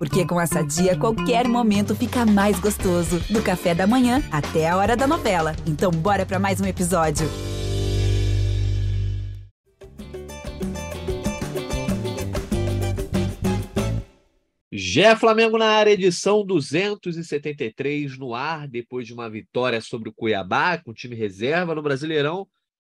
Porque com essa dia, qualquer momento fica mais gostoso. Do café da manhã até a hora da novela. Então, bora para mais um episódio. Gé Flamengo na área, edição 273 no ar, depois de uma vitória sobre o Cuiabá, com time reserva no Brasileirão.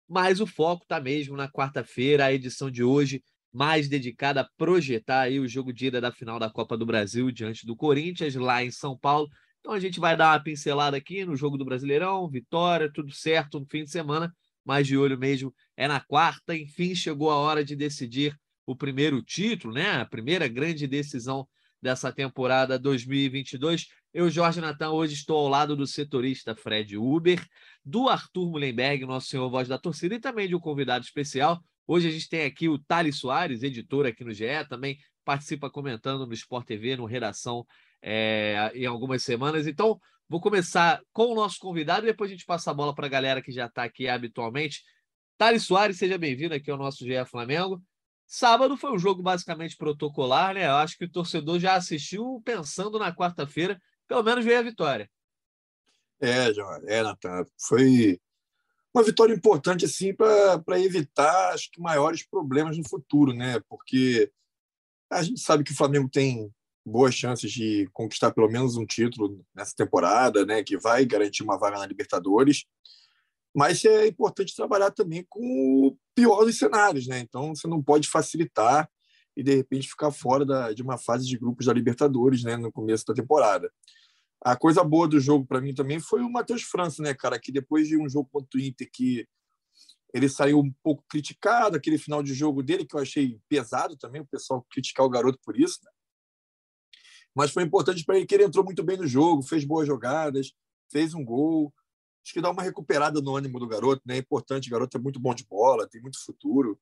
Mas o foco está mesmo na quarta-feira, a edição de hoje mais dedicada a projetar aí o jogo de ida da final da Copa do Brasil diante do Corinthians, lá em São Paulo. Então a gente vai dar uma pincelada aqui no jogo do Brasileirão, vitória, tudo certo no fim de semana, mas de olho mesmo é na quarta. Enfim, chegou a hora de decidir o primeiro título, né? A primeira grande decisão dessa temporada 2022. Eu, Jorge Natan, hoje estou ao lado do setorista Fred Uber, do Arthur Mullenberg, nosso senhor voz da torcida, e também de um convidado especial, Hoje a gente tem aqui o Thales Soares, editor aqui no GE, também participa comentando no Sport TV, no Redação, é, em algumas semanas. Então, vou começar com o nosso convidado e depois a gente passa a bola para a galera que já está aqui habitualmente. Thales Soares, seja bem-vindo aqui ao nosso GE Flamengo. Sábado foi um jogo basicamente protocolar, né? Eu acho que o torcedor já assistiu pensando na quarta-feira, pelo menos veio a vitória. É, João, é, Natan. Foi uma vitória importante assim para evitar acho que maiores problemas no futuro, né? Porque a gente sabe que o Flamengo tem boas chances de conquistar pelo menos um título nessa temporada, né? Que vai garantir uma vaga na Libertadores. Mas é importante trabalhar também com o pior dos cenários, né? Então você não pode facilitar e de repente ficar fora da, de uma fase de grupos da Libertadores, né? No começo da temporada. A coisa boa do jogo para mim também foi o Matheus França, né, cara? Que depois de um jogo contra o Inter que ele saiu um pouco criticado, aquele final de jogo dele que eu achei pesado também, o pessoal criticar o garoto por isso, né? Mas foi importante para ele que ele entrou muito bem no jogo, fez boas jogadas, fez um gol. Acho que dá uma recuperada no ânimo do garoto, né? É importante, o garoto é muito bom de bola, tem muito futuro,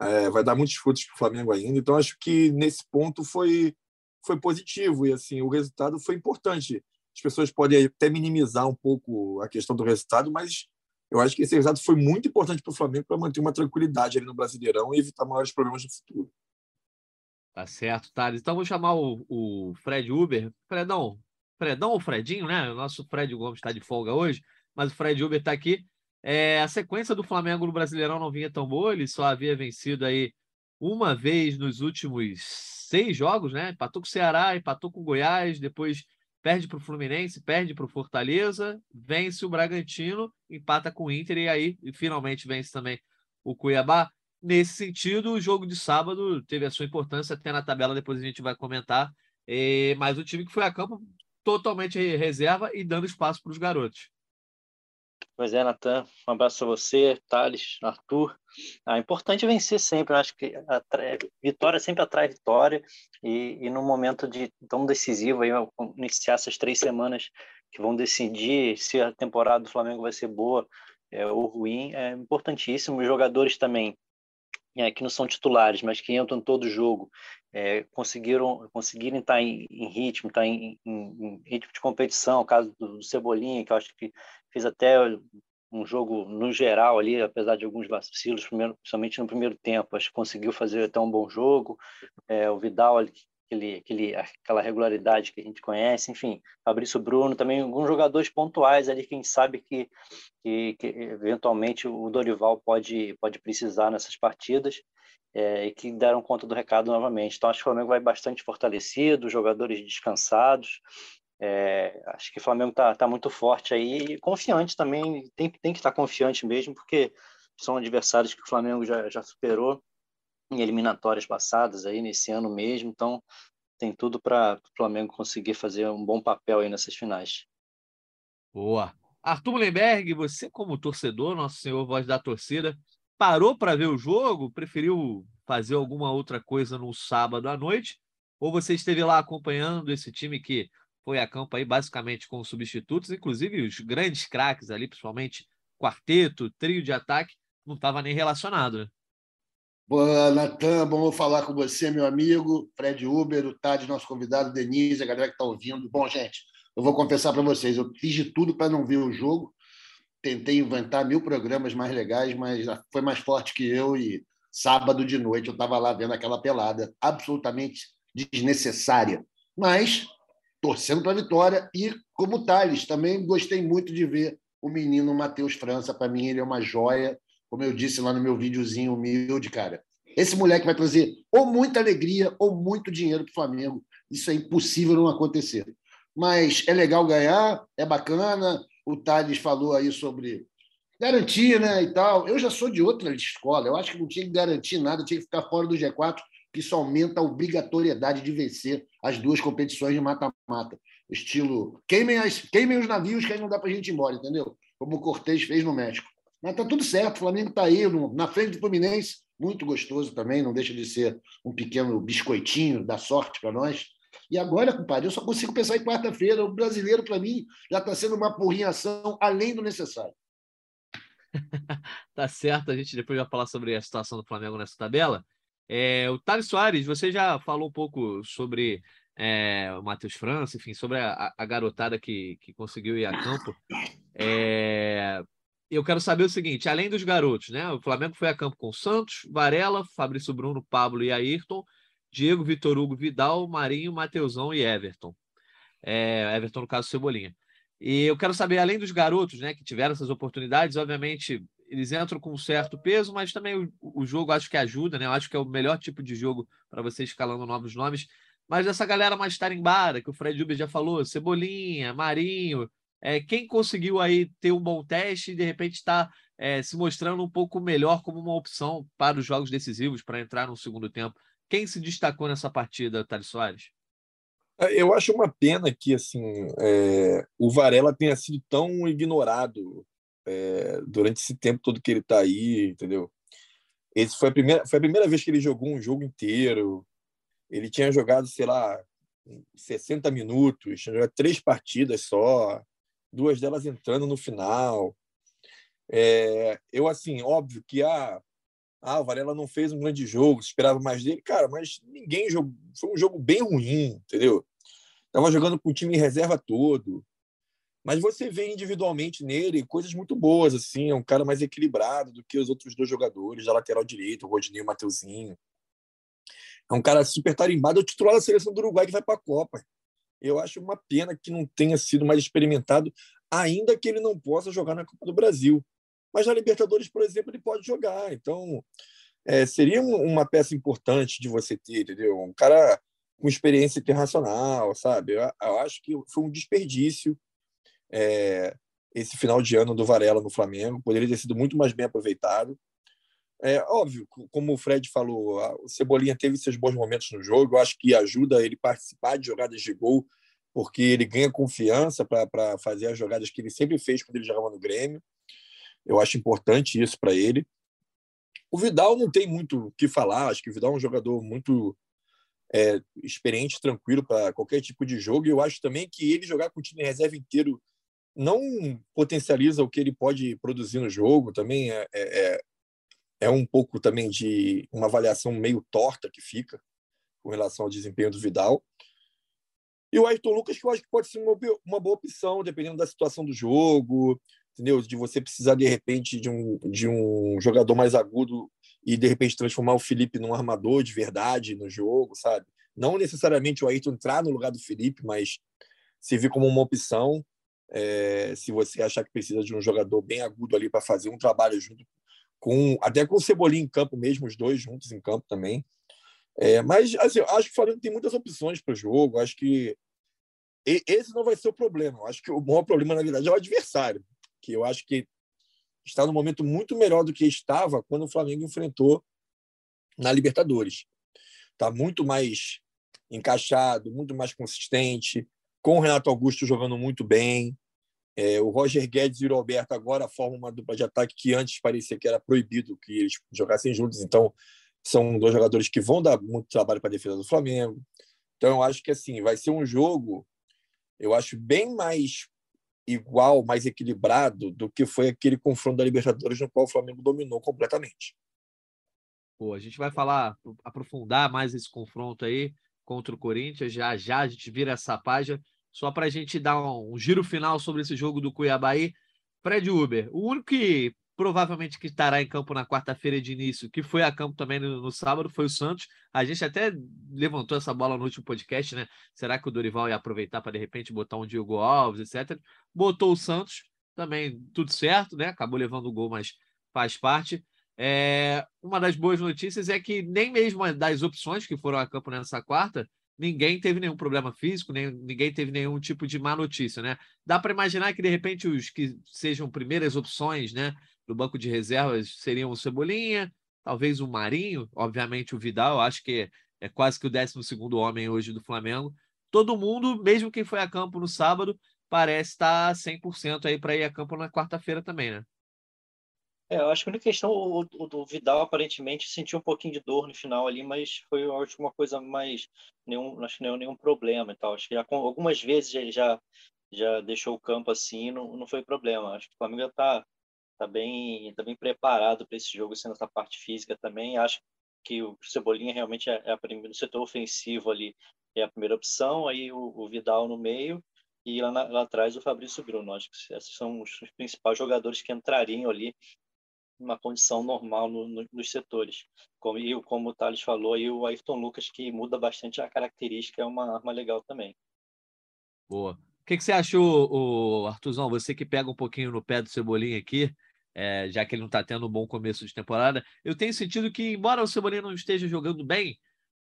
é, vai dar muitos frutos para o Flamengo ainda. Então acho que nesse ponto foi foi positivo e assim o resultado foi importante. As pessoas podem até minimizar um pouco a questão do resultado, mas eu acho que esse resultado foi muito importante para o Flamengo para manter uma tranquilidade ali no Brasileirão e evitar maiores problemas no futuro. Tá certo, Thales. Então vou chamar o, o Fred Uber. Fredão, Fredão ou Fredinho, né? O nosso Fred Gomes está de folga hoje, mas o Fred Uber está aqui. É, a sequência do Flamengo no Brasileirão não vinha tão boa, ele só havia vencido aí uma vez nos últimos seis jogos, né? Empatou com o Ceará, empatou com o Goiás, depois perde para o Fluminense, perde para o Fortaleza, vence o Bragantino, empata com o Inter e aí e finalmente vence também o Cuiabá. Nesse sentido, o jogo de sábado teve a sua importância, até na tabela depois a gente vai comentar. E, mas o time que foi a campo totalmente reserva e dando espaço para os garotos. Pois é, Natan, um abraço para você, Thales, Arthur. Ah, é importante vencer sempre, eu acho que a vitória sempre atrai vitória, e, e no momento de tão decisivo, aí, iniciar essas três semanas que vão decidir se a temporada do Flamengo vai ser boa é, ou ruim, é importantíssimo. Os jogadores também, é, que não são titulares, mas que entram todo jogo, é, conseguiram conseguirem estar em, em ritmo, estar em, em, em, ritmo de competição, o caso do Cebolinha, que eu acho que fez até um jogo no geral ali, apesar de alguns vacilos, primeiro, principalmente no primeiro tempo, acho que conseguiu fazer até um bom jogo. É, o Vidal, aquele, aquele, aquela regularidade que a gente conhece, enfim, Fabrício Bruno, também alguns jogadores pontuais ali, quem sabe que, que, que eventualmente o Dorival pode, pode precisar nessas partidas. É, e que deram conta do recado novamente. Então, acho que o Flamengo vai bastante fortalecido, jogadores descansados, é, acho que o Flamengo está tá muito forte aí e confiante também, tem, tem que estar tá confiante mesmo, porque são adversários que o Flamengo já, já superou em eliminatórias passadas aí nesse ano mesmo, então tem tudo para o Flamengo conseguir fazer um bom papel aí nessas finais. Boa. Arthur Mullenberg, você como torcedor, nosso senhor voz da torcida, parou para ver o jogo? Preferiu fazer alguma outra coisa no sábado à noite? Ou você esteve lá acompanhando esse time que foi a campo aí basicamente com substitutos, inclusive os grandes craques ali, principalmente quarteto, trio de ataque, não estava nem relacionado, né? Boa, Natan, bom falar com você, meu amigo, Fred Uber, o Tade, nosso convidado, Denise, a galera que está ouvindo. Bom, gente, eu vou confessar para vocês, eu fiz de tudo para não ver o jogo, tentei inventar mil programas mais legais, mas foi mais forte que eu e sábado de noite eu estava lá vendo aquela pelada absolutamente desnecessária Mas torcendo para a vitória e como Thales, também gostei muito de ver o menino Matheus França. Para mim, ele é uma joia, como eu disse lá no meu videozinho humilde, cara. Esse moleque vai trazer ou muita alegria ou muito dinheiro para o Flamengo. Isso é impossível não acontecer. Mas é legal ganhar, é bacana. O Thales falou aí sobre garantia, né, e tal. Eu já sou de outra escola. Eu acho que não tinha que garantir nada, tinha que ficar fora do G4, que isso aumenta a obrigatoriedade de vencer as duas competições de mata-mata. Estilo, queimem, as, queimem os navios que aí não dá para a gente ir embora, entendeu? Como o Cortez fez no México. Mas tá tudo certo, o Flamengo está aí no, na frente do Fluminense, muito gostoso também, não deixa de ser um pequeno biscoitinho da sorte para nós. E agora, compadre, eu só consigo pensar em quarta-feira. O brasileiro, para mim, já está sendo uma porrinhação além do necessário. tá certo, a gente depois vai falar sobre a situação do Flamengo nessa tabela. É, o Thales Soares, você já falou um pouco sobre é, o Matheus França, enfim, sobre a, a, garotada que, que conseguiu ir a campo. É, eu quero saber o seguinte: além dos garotos, né? O Flamengo foi a campo com Santos, Varela, Fabrício Bruno, Pablo e Ayrton, Diego, Vitor Hugo, Vidal, Marinho, Mateusão e Everton. É, Everton, no caso, Cebolinha. E eu quero saber, além dos garotos, né, que tiveram essas oportunidades, obviamente eles entram com um certo peso, mas também o, o jogo acho que ajuda, né? Eu acho que é o melhor tipo de jogo para você escalando novos nomes. Mas essa galera mais tarimbada, que o Fred Uber já falou, Cebolinha, Marinho, é, quem conseguiu aí ter um bom teste e de repente está é, se mostrando um pouco melhor como uma opção para os jogos decisivos, para entrar no segundo tempo. Quem se destacou nessa partida, Thales Soares? É, eu acho uma pena que assim é, o Varela tenha sido tão ignorado é, durante esse tempo todo que ele está aí, entendeu? Esse foi a primeira foi a primeira vez que ele jogou um jogo inteiro. Ele tinha jogado, sei lá, 60 minutos, tinha jogado três partidas só, duas delas entrando no final. É, eu assim, óbvio que a ah, o Varela não fez um grande jogo, esperava mais dele. Cara, mas ninguém jogou. Foi um jogo bem ruim, entendeu? Tava jogando com o time em reserva todo. Mas você vê individualmente nele coisas muito boas, assim. É um cara mais equilibrado do que os outros dois jogadores da lateral direita, o Rodinei e o Mateuzinho. É um cara super tarimbado, é o titular da seleção do Uruguai que vai para a Copa. Eu acho uma pena que não tenha sido mais experimentado, ainda que ele não possa jogar na Copa do Brasil. Mas na Libertadores, por exemplo, ele pode jogar. Então, é, seria uma peça importante de você ter, entendeu? Um cara com experiência internacional, sabe? Eu, eu acho que foi um desperdício é, esse final de ano do Varela no Flamengo. Poderia ter sido muito mais bem aproveitado. É óbvio, como o Fred falou, o Cebolinha teve seus bons momentos no jogo. Eu acho que ajuda ele participar de jogadas de gol, porque ele ganha confiança para fazer as jogadas que ele sempre fez quando ele jogava no Grêmio. Eu acho importante isso para ele. O Vidal não tem muito o que falar. Acho que o Vidal é um jogador muito é, experiente, tranquilo para qualquer tipo de jogo. E eu acho também que ele jogar com o time reserva inteiro não potencializa o que ele pode produzir no jogo. Também é, é, é, é um pouco também de uma avaliação meio torta que fica com relação ao desempenho do Vidal. E o Ayrton Lucas, que eu acho que pode ser uma, uma boa opção, dependendo da situação do jogo, entendeu? De você precisar, de repente, de um, de um jogador mais agudo e, de repente, transformar o Felipe num armador de verdade no jogo, sabe? Não necessariamente o Ayrton entrar no lugar do Felipe, mas servir como uma opção. É, se você achar que precisa de um jogador bem agudo ali para fazer um trabalho junto com até com o Cebolinha em campo mesmo, os dois juntos em campo também. É, mas assim, acho que o Flamengo tem muitas opções para o jogo. Acho que esse não vai ser o problema. Acho que o maior problema, na verdade, é o adversário que eu acho que está no momento muito melhor do que estava quando o Flamengo enfrentou na Libertadores. Está muito mais encaixado, muito mais consistente, com o Renato Augusto jogando muito bem. É, o Roger Guedes e o Roberto agora formam uma dupla de ataque que antes parecia que era proibido que eles jogassem juntos. Então, são dois jogadores que vão dar muito trabalho para a defesa do Flamengo. Então, eu acho que assim vai ser um jogo, eu acho bem mais igual, mais equilibrado do que foi aquele confronto da Libertadores no qual o Flamengo dominou completamente. Pô, a gente vai falar, aprofundar mais esse confronto aí contra o Corinthians. Já já a gente vira essa página. Só para a gente dar um, um, giro final sobre esse jogo do Cuiabá aí. Fred Uber, o único que provavelmente que estará em campo na quarta-feira de início, que foi a campo também no, no, sábado, foi o Santos. A gente até levantou essa bola no último podcast, né? Será que o Dorival ia aproveitar para de repente botar um Diego Alves, etc. Botou o Santos, também tudo certo, né? Acabou levando o gol, mas faz parte. É, uma das boas notícias é que nem mesmo das opções que foram a campo nessa quarta, ninguém teve nenhum problema físico, nem, ninguém teve nenhum tipo de má notícia, né? Dá para imaginar que de repente os que sejam primeiras opções, né, do banco de reservas seriam o Cebolinha, talvez o Marinho, obviamente o Vidal, acho que é quase que o 12 segundo homem hoje do Flamengo. Todo mundo, mesmo quem foi a campo no sábado, parece estar 100% aí para ir a campo na quarta-feira também, né? É, eu acho que a única questão, o, o, o, Vidal aparentemente sentiu um pouquinho de dor no final ali, mas foi uma coisa mais, nenhum, acho que nenhum, nenhum problema e tal. Acho que já, algumas vezes ele já, já deixou o campo assim, não, não foi problema. Acho que o Flamengo está tá bem, tá bem preparado para esse jogo, sendo essa parte física também. Acho que o Cebolinha realmente é, é a primeira, no setor ofensivo ali é a primeira opção, aí o, o Vidal no meio e lá, na, lá atrás o Fabrício Bruno. Acho que esses são os principais jogadores que entrariam ali uma condição normal no, no, nos setores. Como, e como o Thales falou, e o Ayrton Lucas, que muda bastante a característica, é uma arma legal também. Boa. O que, que você achou, o Artuzão? Você que pega um pouquinho no pé do Cebolinha aqui, é, já que ele não está tendo um bom começo de temporada, eu tenho sentido que, embora o Cebolinha não esteja jogando bem,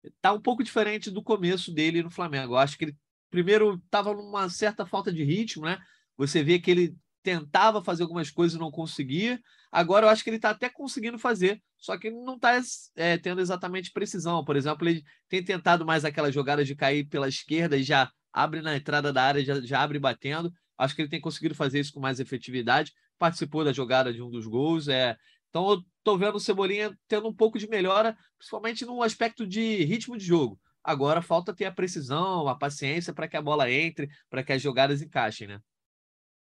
está um pouco diferente do começo dele no Flamengo. Eu acho que ele, primeiro, estava numa certa falta de ritmo, né? Você vê que ele tentava fazer algumas coisas e não conseguia. Agora eu acho que ele está até conseguindo fazer, só que não está é, tendo exatamente precisão. Por exemplo, ele tem tentado mais aquelas jogadas de cair pela esquerda e já abre na entrada da área, já, já abre batendo. Acho que ele tem conseguido fazer isso com mais efetividade. Participou da jogada de um dos gols. É... Então eu estou vendo o Cebolinha tendo um pouco de melhora, principalmente no aspecto de ritmo de jogo. Agora falta ter a precisão, a paciência para que a bola entre, para que as jogadas encaixem, né?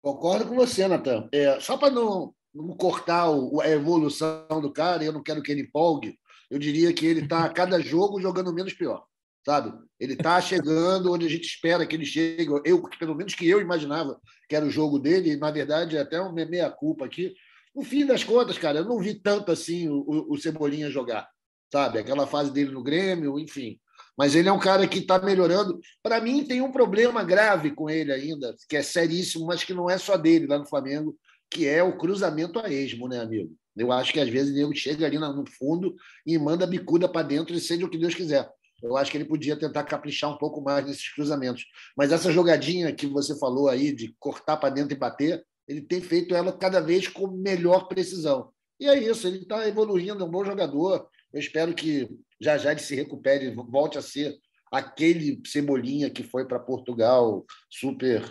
Concordo com você, Natan. É, só para não, não cortar o, a evolução do cara, eu não quero que ele empolgue, eu diria que ele está a cada jogo jogando menos pior, sabe? Ele está chegando onde a gente espera que ele chegue. Eu, pelo menos que eu imaginava que era o jogo dele, e na verdade é até uma meia-culpa aqui. No fim das contas, cara, eu não vi tanto assim o, o Cebolinha jogar, sabe? Aquela fase dele no Grêmio, enfim. Mas ele é um cara que está melhorando. Para mim, tem um problema grave com ele ainda, que é seríssimo, mas que não é só dele lá no Flamengo, que é o cruzamento a esmo, né, amigo? Eu acho que às vezes ele chega ali no fundo e manda bicuda para dentro e seja o que Deus quiser. Eu acho que ele podia tentar caprichar um pouco mais nesses cruzamentos. Mas essa jogadinha que você falou aí de cortar para dentro e bater, ele tem feito ela cada vez com melhor precisão. E é isso, ele está evoluindo, é um bom jogador. Eu espero que já já ele se recupere, volte a ser aquele Cebolinha que foi para Portugal super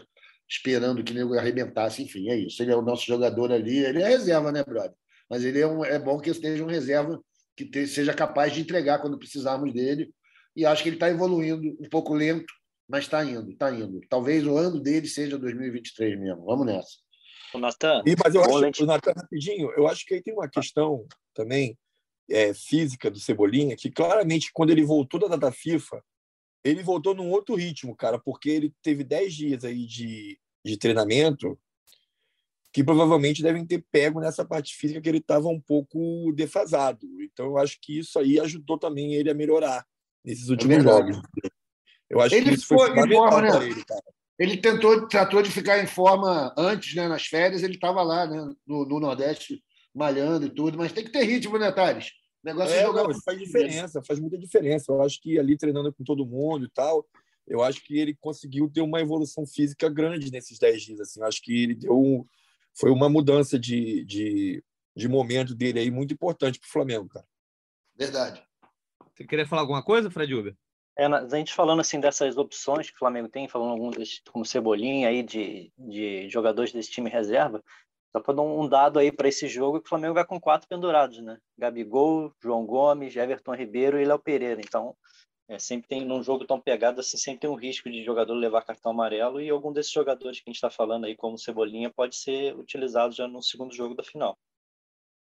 esperando que ele arrebentasse. Enfim, é isso. Ele é o nosso jogador ali. Ele é reserva, né, brother? Mas ele é, um, é bom que esteja um reserva que te, seja capaz de entregar quando precisarmos dele. E acho que ele está evoluindo um pouco lento, mas está indo, está indo. Talvez o ano dele seja 2023 mesmo. Vamos nessa. O Natan. E, mas eu acho, o Natan, rapidinho, eu acho que aí tem uma questão também é, física do Cebolinha, que claramente, quando ele voltou da data FIFA, ele voltou num outro ritmo, cara, porque ele teve 10 dias aí de, de treinamento que provavelmente devem ter pego nessa parte física que ele estava um pouco defasado. Então, eu acho que isso aí ajudou também ele a melhorar nesses é últimos é jogos. Eu acho ele que isso foi fundamental forma, né? ele, cara. Ele tentou, tratou de ficar em forma antes, né? Nas férias, ele estava lá, né? No, no, Nordeste, malhando e tudo, mas tem que ter ritmo, né, Thales? O negócio é, jogar. Não, faz diferença, faz muita diferença. Eu acho que ali treinando com todo mundo e tal, eu acho que ele conseguiu ter uma evolução física grande nesses 10 dias. Assim. Eu acho que ele deu um, foi uma mudança de, de, de momento dele aí muito importante para o Flamengo, cara. Verdade. Você queria falar alguma coisa, Fred Uber? É, a gente falando assim dessas opções que o Flamengo tem, falando alguns como Cebolinha aí de, de jogadores desse time reserva, só para dar um dado aí para esse jogo, que o Flamengo vai com quatro pendurados, né? Gabigol, João Gomes, Everton Ribeiro e Léo Pereira. Então, é, sempre tem, num jogo tão pegado assim, sempre tem um risco de jogador levar cartão amarelo e algum desses jogadores que a gente está falando aí, como Cebolinha, pode ser utilizado já no segundo jogo da final.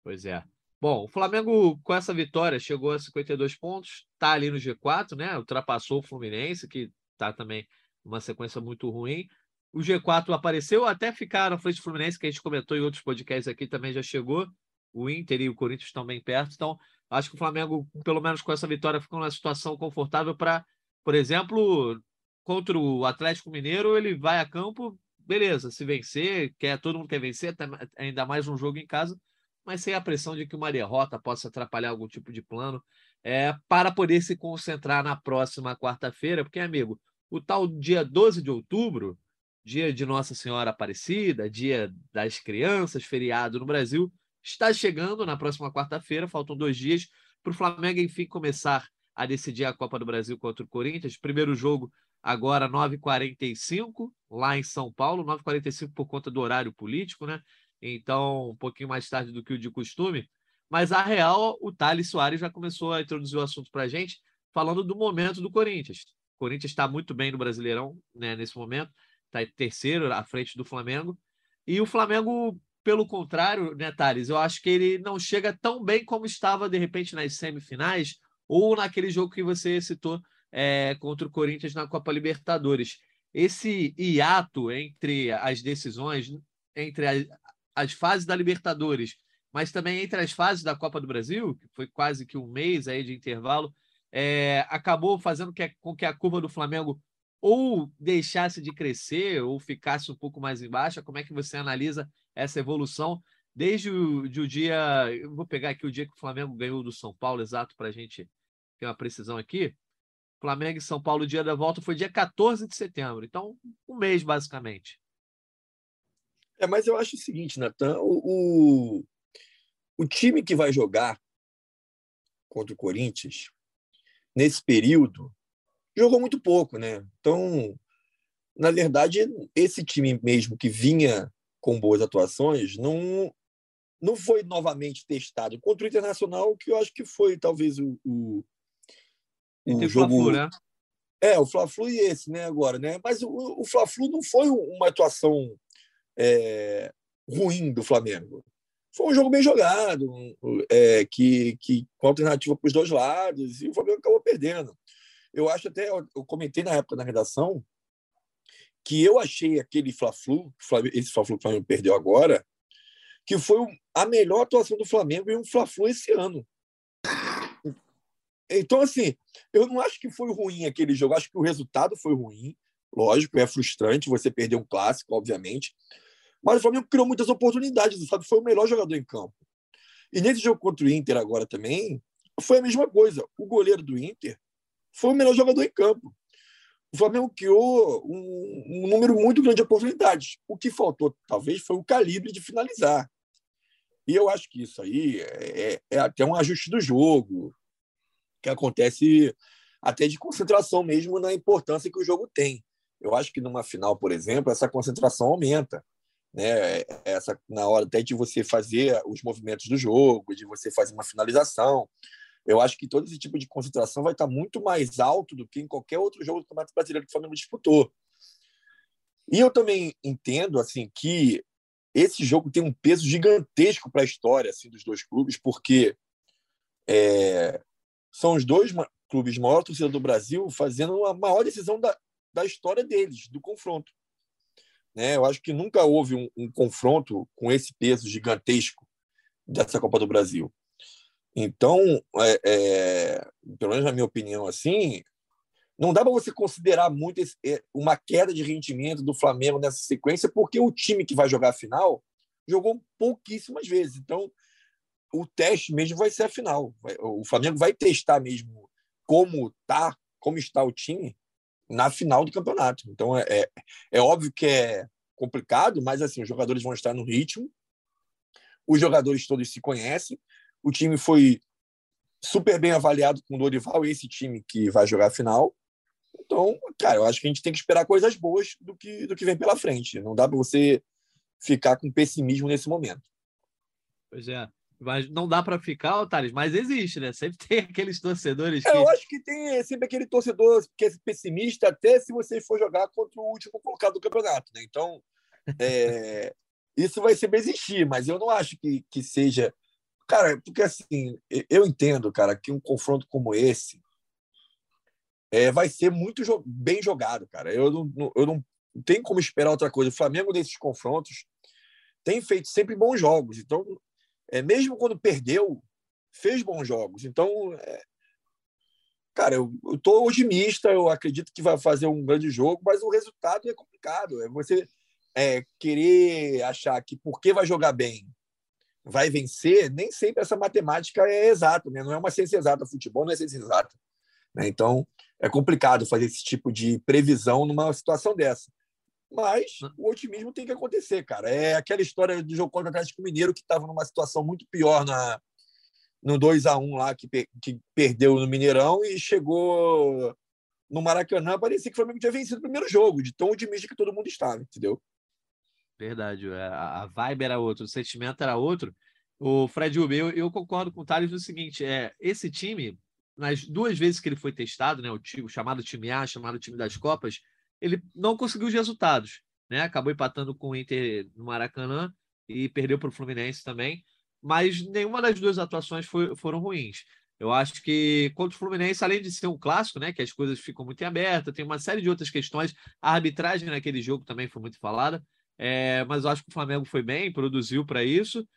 Pois é. Bom, o Flamengo, com essa vitória, chegou a 52 pontos, está ali no G4, né? Ultrapassou o Fluminense, que está também numa sequência muito ruim o G4 apareceu, até ficaram frente do Fluminense, que a gente comentou em outros podcasts aqui, também já chegou. O Inter e o Corinthians estão bem perto. Então, acho que o Flamengo, pelo menos com essa vitória, ficou numa situação confortável para, por exemplo, contra o Atlético Mineiro, ele vai a campo, beleza, se vencer, quer, todo mundo quer vencer, ainda mais um jogo em casa, mas sem a pressão de que uma derrota possa atrapalhar algum tipo de plano, é, para poder se concentrar na próxima quarta-feira, porque, amigo, o tal dia 12 de outubro dia de Nossa Senhora Aparecida, dia das crianças, feriado no Brasil, está chegando na próxima quarta-feira. Faltam dois dias para o Flamengo, enfim, começar a decidir a Copa do Brasil contra o Corinthians. Primeiro jogo agora 9h45, lá em São Paulo, 9h45 por conta do horário político, né? Então, um pouquinho mais tarde do que o de costume. Mas a real, o Thales Soares já começou a introduzir o assunto para a gente, falando do momento do Corinthians. O Corinthians está muito bem no Brasileirão, né, nesse momento está em terceiro à frente do Flamengo. E o Flamengo, pelo contrário, né, Thales, eu acho que ele não chega tão bem como estava, de repente, nas semifinais ou naquele jogo que você citou é, contra o Corinthians na Copa Libertadores. Esse hiato entre as decisões, entre as, as fases da Libertadores, mas também entre as fases da Copa do Brasil, que foi quase que um mês aí de intervalo, é, acabou fazendo que, com que a curva do Flamengo ou deixasse de crescer ou ficasse um pouco mais embaixo? Como é que você analisa essa evolução desde o, de o dia. Vou pegar aqui o dia que o Flamengo ganhou do São Paulo, exato, para a gente ter uma precisão aqui. Flamengo e São Paulo, dia da volta foi dia 14 de setembro. Então, um mês, basicamente. É, mas eu acho o seguinte, Natan, o, o, o time que vai jogar contra o Corinthians, nesse período, jogou muito pouco, né? Então, na verdade, esse time mesmo que vinha com boas atuações não não foi novamente testado contra o Internacional, que eu acho que foi talvez o, o, o jogo. né? É, o Fla-Flu e esse, né, agora, né? Mas o, o Fla-Flu não foi uma atuação é, ruim do Flamengo. Foi um jogo bem jogado, é, que, que com alternativa para os dois lados, e o Flamengo acabou perdendo. Eu acho até, eu comentei na época na redação, que eu achei aquele Fla-Flu, esse Fla-Flu que o Flamengo perdeu agora, que foi a melhor atuação do Flamengo em um Fla-Flu esse ano. Então, assim, eu não acho que foi ruim aquele jogo, acho que o resultado foi ruim, lógico, é frustrante você perder um clássico, obviamente, mas o Flamengo criou muitas oportunidades, sabe? Foi o melhor jogador em campo. E nesse jogo contra o Inter agora também, foi a mesma coisa. O goleiro do Inter foi o melhor jogador em campo. O Flamengo criou um, um, número muito grande de oportunidades. O que faltou, talvez, foi o calibre de finalizar. E eu acho que isso aí é, é, até um ajuste do jogo, que acontece até de concentração mesmo na importância que o jogo tem. Eu acho que numa final, por exemplo, essa concentração aumenta. Né? Essa, na hora até de você fazer os movimentos do jogo, de você fazer uma finalização eu acho que todo esse tipo de concentração vai estar muito mais alto do que em qualquer outro jogo do Campeonato Brasileiro que o Flamengo disputou. E eu também entendo assim que esse jogo tem um peso gigantesco para a história assim, dos dois clubes, porque é, são os dois clubes maior torcida do Brasil fazendo a maior decisão da, da história deles, do confronto. Né? Eu acho que nunca houve um, um confronto com esse peso gigantesco dessa Copa do Brasil. Então, é, é, pelo menos na minha opinião, assim, não dá para você considerar muito esse, é, uma queda de rendimento do Flamengo nessa sequência, porque o time que vai jogar a final jogou pouquíssimas vezes. Então, o teste mesmo vai ser a final. O Flamengo vai testar mesmo como tá, como está o time na final do campeonato. Então, é, é, é óbvio que é complicado, mas assim, os jogadores vão estar no ritmo. Os jogadores todos se conhecem. O time foi super bem avaliado com o Dorival, esse time que vai jogar a final. Então, cara, eu acho que a gente tem que esperar coisas boas do que, do que vem pela frente. Não dá para você ficar com pessimismo nesse momento. Pois é. Mas não dá para ficar, Thales, mas existe, né? Sempre tem aqueles torcedores. É, que... Eu acho que tem sempre aquele torcedor que é pessimista, até se você for jogar contra o último colocado do campeonato, né? Então, é... isso vai sempre existir, mas eu não acho que, que seja Cara, porque assim, eu entendo, cara, que um confronto como esse é, vai ser muito bem jogado, cara. Eu não, eu não tem como esperar outra coisa. O Flamengo, nesses confrontos, tem feito sempre bons jogos. Então, é, mesmo quando perdeu, fez bons jogos. Então, é, cara, eu estou otimista, eu acredito que vai fazer um grande jogo, mas o resultado é complicado. É você é, querer achar que porque vai jogar bem vai vencer, nem sempre essa matemática é exata, né? não é uma ciência exata. Futebol não é ciência exata. Né? Então, é complicado fazer esse tipo de previsão numa situação dessa. Mas o otimismo tem que acontecer, cara. É aquela história do jogo contra o Atlético Mineiro que estava numa situação muito pior na, no 2 a 1 lá, que, que perdeu no Mineirão e chegou no Maracanã. Parecia que o Flamengo tinha vencido o primeiro jogo, de tão otimista que todo mundo estava, entendeu? Verdade. É, a vibe era outra, o sentimento era outro. O Fred Uber, eu, eu concordo com o Thales no seguinte: é, esse time, nas duas vezes que ele foi testado, né, o, o chamado time A, chamado time das Copas, ele não conseguiu os resultados. Né? Acabou empatando com o Inter no Maracanã e perdeu para o Fluminense também. Mas nenhuma das duas atuações foi, foram ruins. Eu acho que contra o Fluminense, além de ser um clássico, né, que as coisas ficam muito em aberto, tem uma série de outras questões. A arbitragem naquele jogo também foi muito falada. É, mas eu acho que o Flamengo foi bem, produziu para isso,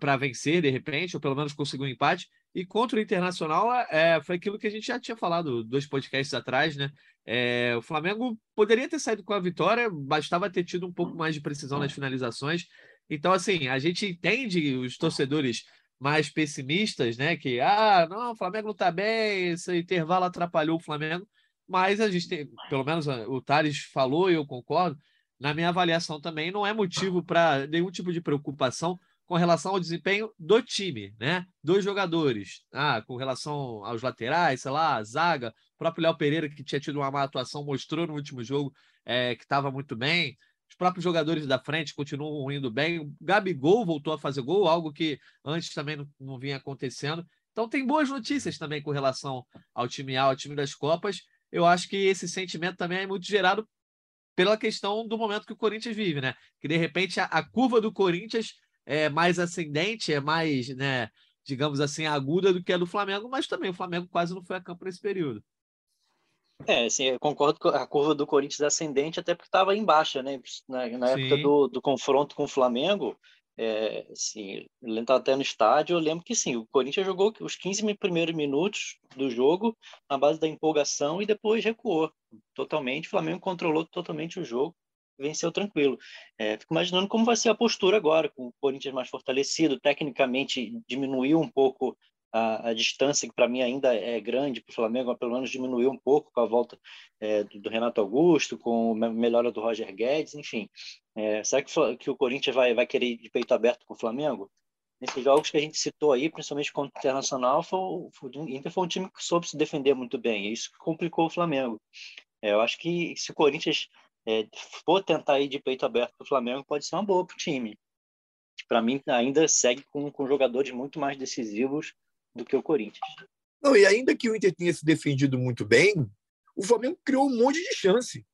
para vencer de repente, ou pelo menos conseguiu um empate. E contra o Internacional, é, foi aquilo que a gente já tinha falado dois podcasts atrás, né? É, o Flamengo poderia ter saído com a vitória, bastava ter tido um pouco mais de precisão nas finalizações. Então, assim, a gente entende os torcedores mais pessimistas, né? Que, ah, não, o Flamengo não tá bem, esse intervalo atrapalhou o Flamengo. Mas a gente tem, pelo menos o Thales falou e eu concordo, na minha avaliação também não é motivo para nenhum tipo de preocupação com relação ao desempenho do time, né? Dos jogadores. Ah, com relação aos laterais, sei lá, a zaga, o próprio Léo Pereira, que tinha tido uma má atuação, mostrou no último jogo é, que estava muito bem. Os próprios jogadores da frente continuam indo bem. O Gabigol voltou a fazer gol, algo que antes também não, não vinha acontecendo. Então tem boas notícias também com relação ao time A, ao time das Copas. Eu acho que esse sentimento também é muito gerado pela questão do momento que o Corinthians vive, né? Que de repente a, a curva do Corinthians é mais ascendente, é mais, né, digamos assim, aguda do que a do Flamengo, mas também o Flamengo quase não foi a campo nesse período. É, assim, eu concordo com a curva do Corinthians ascendente, até porque estava em baixa, né? Na, na época do, do confronto com o Flamengo, é, assim, estava até no estádio, eu lembro que sim, o Corinthians jogou os 15 primeiros minutos do jogo na base da empolgação e depois recuou totalmente. O Flamengo controlou totalmente o jogo venceu tranquilo. É, fico imaginando como vai ser a postura agora, com o Corinthians mais fortalecido, tecnicamente diminuiu um pouco a, a distância, que para mim ainda é grande para o Flamengo, mas pelo menos diminuiu um pouco com a volta é, do, do, Renato Augusto, com a melhora do Roger Guedes, enfim. É, será que, que o Corinthians vai, vai querer de peito aberto com o Flamengo? Nesses jogos que a gente citou aí, principalmente contra o Internacional, foi, foi, o Inter foi um time que soube se defender muito bem, e isso complicou o Flamengo. É, eu acho que se o Corinthians é, for tentar ir de peito aberto para o Flamengo, pode ser uma boa para o time. Para mim, ainda segue com, com jogadores muito mais decisivos do que o Corinthians. Não, e ainda que o Inter tenha se defendido muito bem, o Flamengo criou um monte de chance.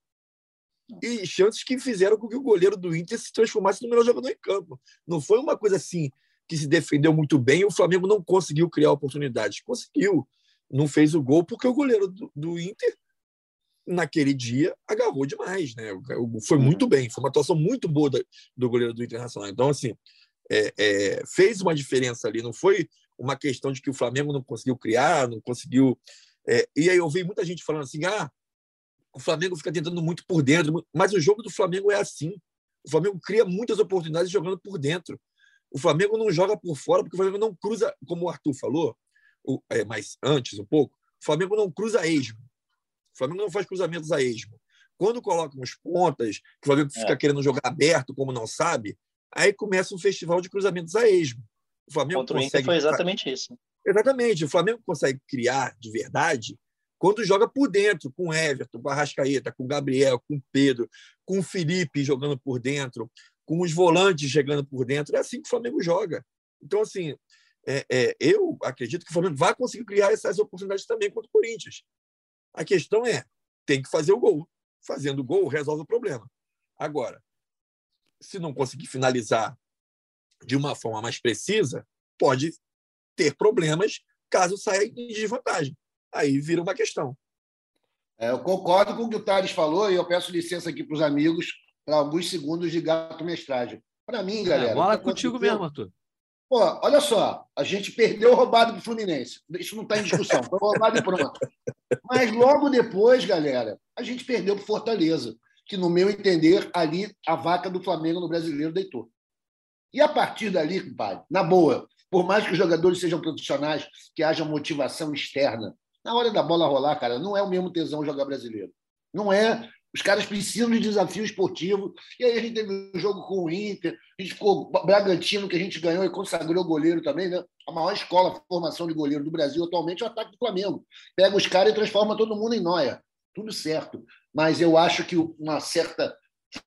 E chances que fizeram com que o goleiro do Inter se transformasse no melhor jogador em campo. Não foi uma coisa assim que se defendeu muito bem e o Flamengo não conseguiu criar oportunidades. Conseguiu. Não fez o gol porque o goleiro do, do Inter naquele dia agarrou demais, né? Foi uhum. muito bem, foi uma atuação muito boa do goleiro do Internacional. Então, assim, é, é, fez uma diferença ali, não foi uma questão de que o Flamengo não conseguiu criar, não conseguiu. É, e aí eu vi muita gente falando assim: ah, o Flamengo fica tentando muito por dentro, mas o jogo do Flamengo é assim. O Flamengo cria muitas oportunidades jogando por dentro. O Flamengo não joga por fora porque o Flamengo não cruza, como o Arthur falou, o, é, mas antes um pouco, o Flamengo não cruza esmo. O Flamengo não faz cruzamentos a esmo. Quando coloca uns pontas, que o Flamengo fica é. querendo jogar aberto, como não sabe, aí começa um festival de cruzamentos a esmo. O Flamengo Contra consegue... foi exatamente isso. Exatamente. O Flamengo consegue criar de verdade quando joga por dentro, com o Everton, com a Rascaeta, com o Gabriel, com o Pedro, com o Felipe jogando por dentro, com os volantes chegando por dentro. É assim que o Flamengo joga. Então, assim, é, é, eu acredito que o Flamengo vai conseguir criar essas oportunidades também contra o Corinthians. A questão é, tem que fazer o gol. Fazendo o gol, resolve o problema. Agora, se não conseguir finalizar de uma forma mais precisa, pode ter problemas caso saia em desvantagem. Aí vira uma questão. É, eu concordo com o que o Thales falou e eu peço licença aqui para os amigos para alguns segundos de gato mestragem. Para mim, é, galera. É, bola contigo mesmo, Arthur. Pô, olha só, a gente perdeu roubado para o Fluminense. Isso não está em discussão. Foi roubado e pronto. Mas logo depois, galera, a gente perdeu para Fortaleza, que, no meu entender, ali a vaca do Flamengo no brasileiro deitou. E a partir dali, compadre, na boa, por mais que os jogadores sejam profissionais, que haja motivação externa, na hora da bola rolar, cara, não é o mesmo tesão jogar brasileiro. Não é. Os caras precisam de desafio esportivo. E aí a gente teve um jogo com o Inter, a gente ficou Bragantino, que a gente ganhou e consagrou goleiro também, né? A maior escola de formação de goleiro do Brasil atualmente é o ataque do Flamengo. Pega os caras e transforma todo mundo em noia. Tudo certo. Mas eu acho que uma certa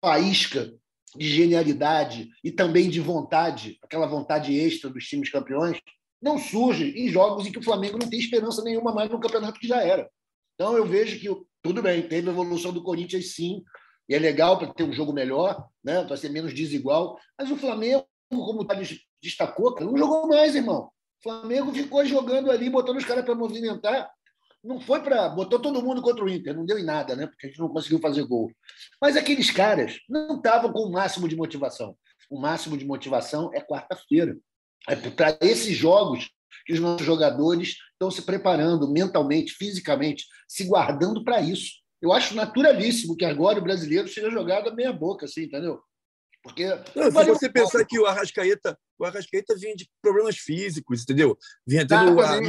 faísca de genialidade e também de vontade, aquela vontade extra dos times campeões, não surge em jogos em que o Flamengo não tem esperança nenhuma mais no campeonato que já era. Então eu vejo que tudo bem, teve a evolução do Corinthians sim, e é legal para ter um jogo melhor, né, para ser menos desigual, mas o Flamengo, como o Thales destacou, não jogou mais, irmão. O Flamengo ficou jogando ali, botando os caras para movimentar. Não foi para. Botou todo mundo contra o Inter, não deu em nada, né? Porque a gente não conseguiu fazer gol. Mas aqueles caras não estavam com o máximo de motivação. O máximo de motivação é quarta-feira. É para esses jogos que os nossos jogadores estão se preparando mentalmente, fisicamente, se guardando para isso. Eu acho naturalíssimo que agora o brasileiro seja jogado a meia boca, assim, entendeu? Porque não, se você pensar que o Arrascaeta, o Arrascaeta vinha de problemas físicos, entendeu? Vinha tendo a,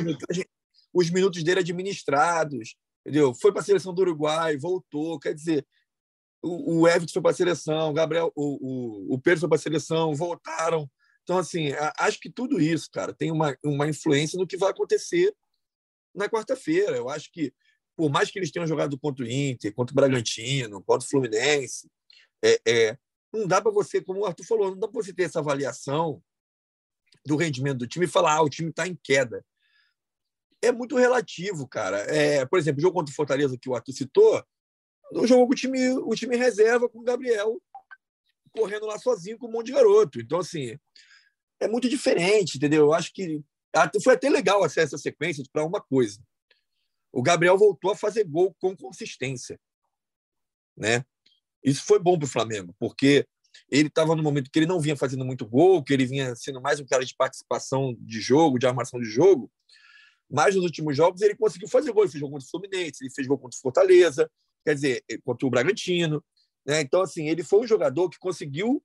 os minutos dele administrados, entendeu? Foi para a seleção do Uruguai, voltou, quer dizer, o, o Everton foi para a seleção, o Gabriel, o, o, o Pedro foi para a seleção, voltaram. Então, assim, acho que tudo isso, cara, tem uma, uma influência no que vai acontecer na quarta-feira. Eu acho que, por mais que eles tenham jogado contra o Inter, contra o Bragantino, contra o Fluminense, é, é não dá para você, como o Arthur falou, não dá para você ter essa avaliação do rendimento do time e falar, ah, o time está em queda. É muito relativo, cara. É, por exemplo, o jogo contra o Fortaleza que o Arthur citou, no jogo com o time, o time reserva com o Gabriel correndo lá sozinho com um monte de garoto. Então, assim, é muito diferente, entendeu? Eu acho que foi até legal essa sequência para uma coisa. O Gabriel voltou a fazer gol com consistência, né? Isso foi bom para o Flamengo, porque ele estava no momento que ele não vinha fazendo muito gol, que ele vinha sendo mais um cara de participação de jogo, de armação de jogo. Mas nos últimos jogos ele conseguiu fazer gol. Ele fez gol contra o Fluminense, ele fez gol contra o Fortaleza, quer dizer, contra o Bragantino. Né? Então, assim, ele foi um jogador que conseguiu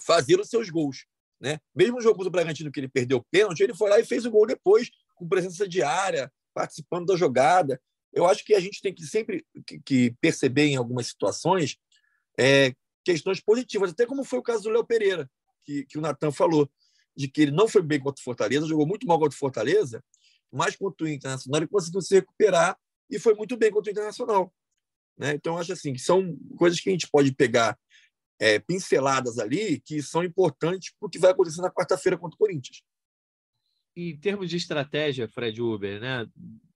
fazer os seus gols. Né? Mesmo no jogo do Bragantino, que ele perdeu o pênalti, ele foi lá e fez o gol depois, com presença diária, participando da jogada. Eu acho que a gente tem que sempre que, perceber em algumas situações é, questões positivas, até como foi o caso do Léo Pereira, que, que o Natan falou, de que ele não foi bem contra o Fortaleza, jogou muito mal contra o Fortaleza, mas contra o Internacional ele conseguiu se recuperar e foi muito bem contra o Internacional. Né? Então, acho assim, que são coisas que a gente pode pegar é, pinceladas ali que são importantes para o que vai acontecer na quarta-feira contra o Corinthians. Em termos de estratégia, Fred Uber, né?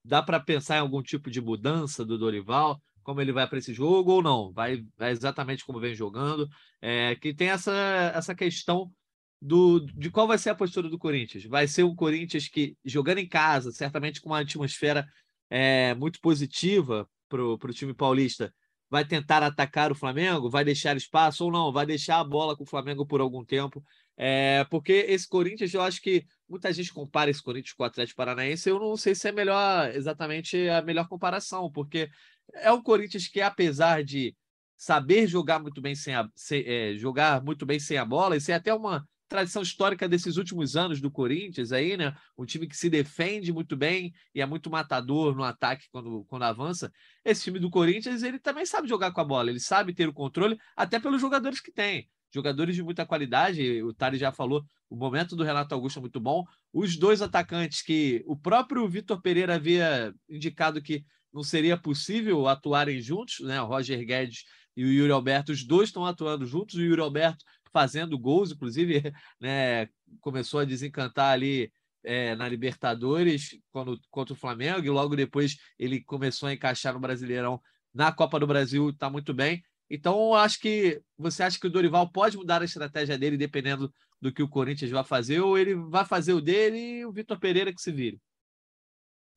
dá para pensar em algum tipo de mudança do Dorival? Como ele vai para esse jogo ou não? Vai, vai, exatamente como vem jogando? É, que tem essa, essa questão do, de qual vai ser a postura do Corinthians. Vai ser um Corinthians que, jogando em casa, certamente com uma atmosfera é, muito positiva para o time paulista, vai tentar atacar o Flamengo, vai deixar espaço ou não, vai deixar a bola com o Flamengo por algum tempo. É, porque esse Corinthians, eu acho que muita gente compara esse Corinthians com o Atlético Paranaense, eu não sei se é melhor exatamente a melhor comparação, porque é um Corinthians que, apesar de saber jogar muito bem sem a, sem, é, jogar muito bem sem a bola, e ser até uma tradição histórica desses últimos anos do Corinthians aí, né? Um time que se defende muito bem e é muito matador no ataque quando, quando avança. Esse time do Corinthians, ele também sabe jogar com a bola, ele sabe ter o controle, até pelos jogadores que tem. Jogadores de muita qualidade, o Tari já falou, o momento do Renato Augusto é muito bom. Os dois atacantes que o próprio Vitor Pereira havia indicado que não seria possível atuarem juntos, né? O Roger Guedes e o Yuri Alberto, os dois estão atuando juntos. O Yuri Alberto fazendo gols, inclusive, né, começou a desencantar ali é, na Libertadores quando, contra o Flamengo, e logo depois ele começou a encaixar no Brasileirão na Copa do Brasil, está muito bem. Então, acho que você acha que o Dorival pode mudar a estratégia dele dependendo do que o Corinthians vai fazer, ou ele vai fazer o dele e o Vitor Pereira que se vire?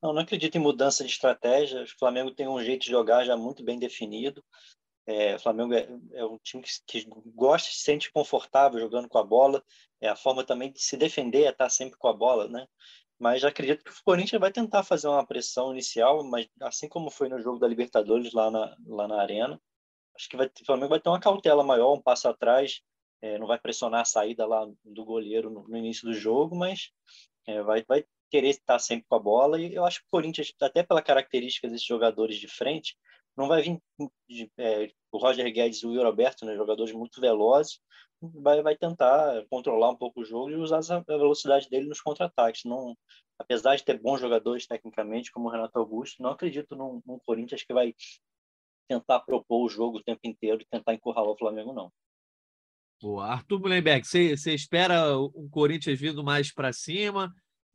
Não, não acredito em mudança de estratégia. O Flamengo tem um jeito de jogar já muito bem definido. É, o Flamengo é, é um time que, que, gosta, se sente confortável jogando com a bola. É a forma também de se defender é estar sempre com a bola, né? Mas acredito que o Corinthians vai tentar fazer uma pressão inicial, mas assim como foi no jogo da Libertadores lá na, lá na Arena, acho que vai, o Flamengo vai ter uma cautela maior, um passo atrás, é, não vai pressionar a saída lá do goleiro no, no início do jogo, mas é, vai, vai querer estar sempre com a bola. E eu acho que o Corinthians, até pela característica desses jogadores de frente, não vai vir é, o Roger Guedes e o Roberto, né, jogadores muito velozes, vai, vai tentar controlar um pouco o jogo e usar a velocidade dele nos contra-ataques. Não, apesar de ter bons jogadores tecnicamente, como o Renato Augusto, não acredito num, num Corinthians que vai tentar propor o jogo o tempo inteiro e tentar encurralar o Flamengo, não. Boa. Arthur Mullenberg, você, você espera um Corinthians vindo mais para cima?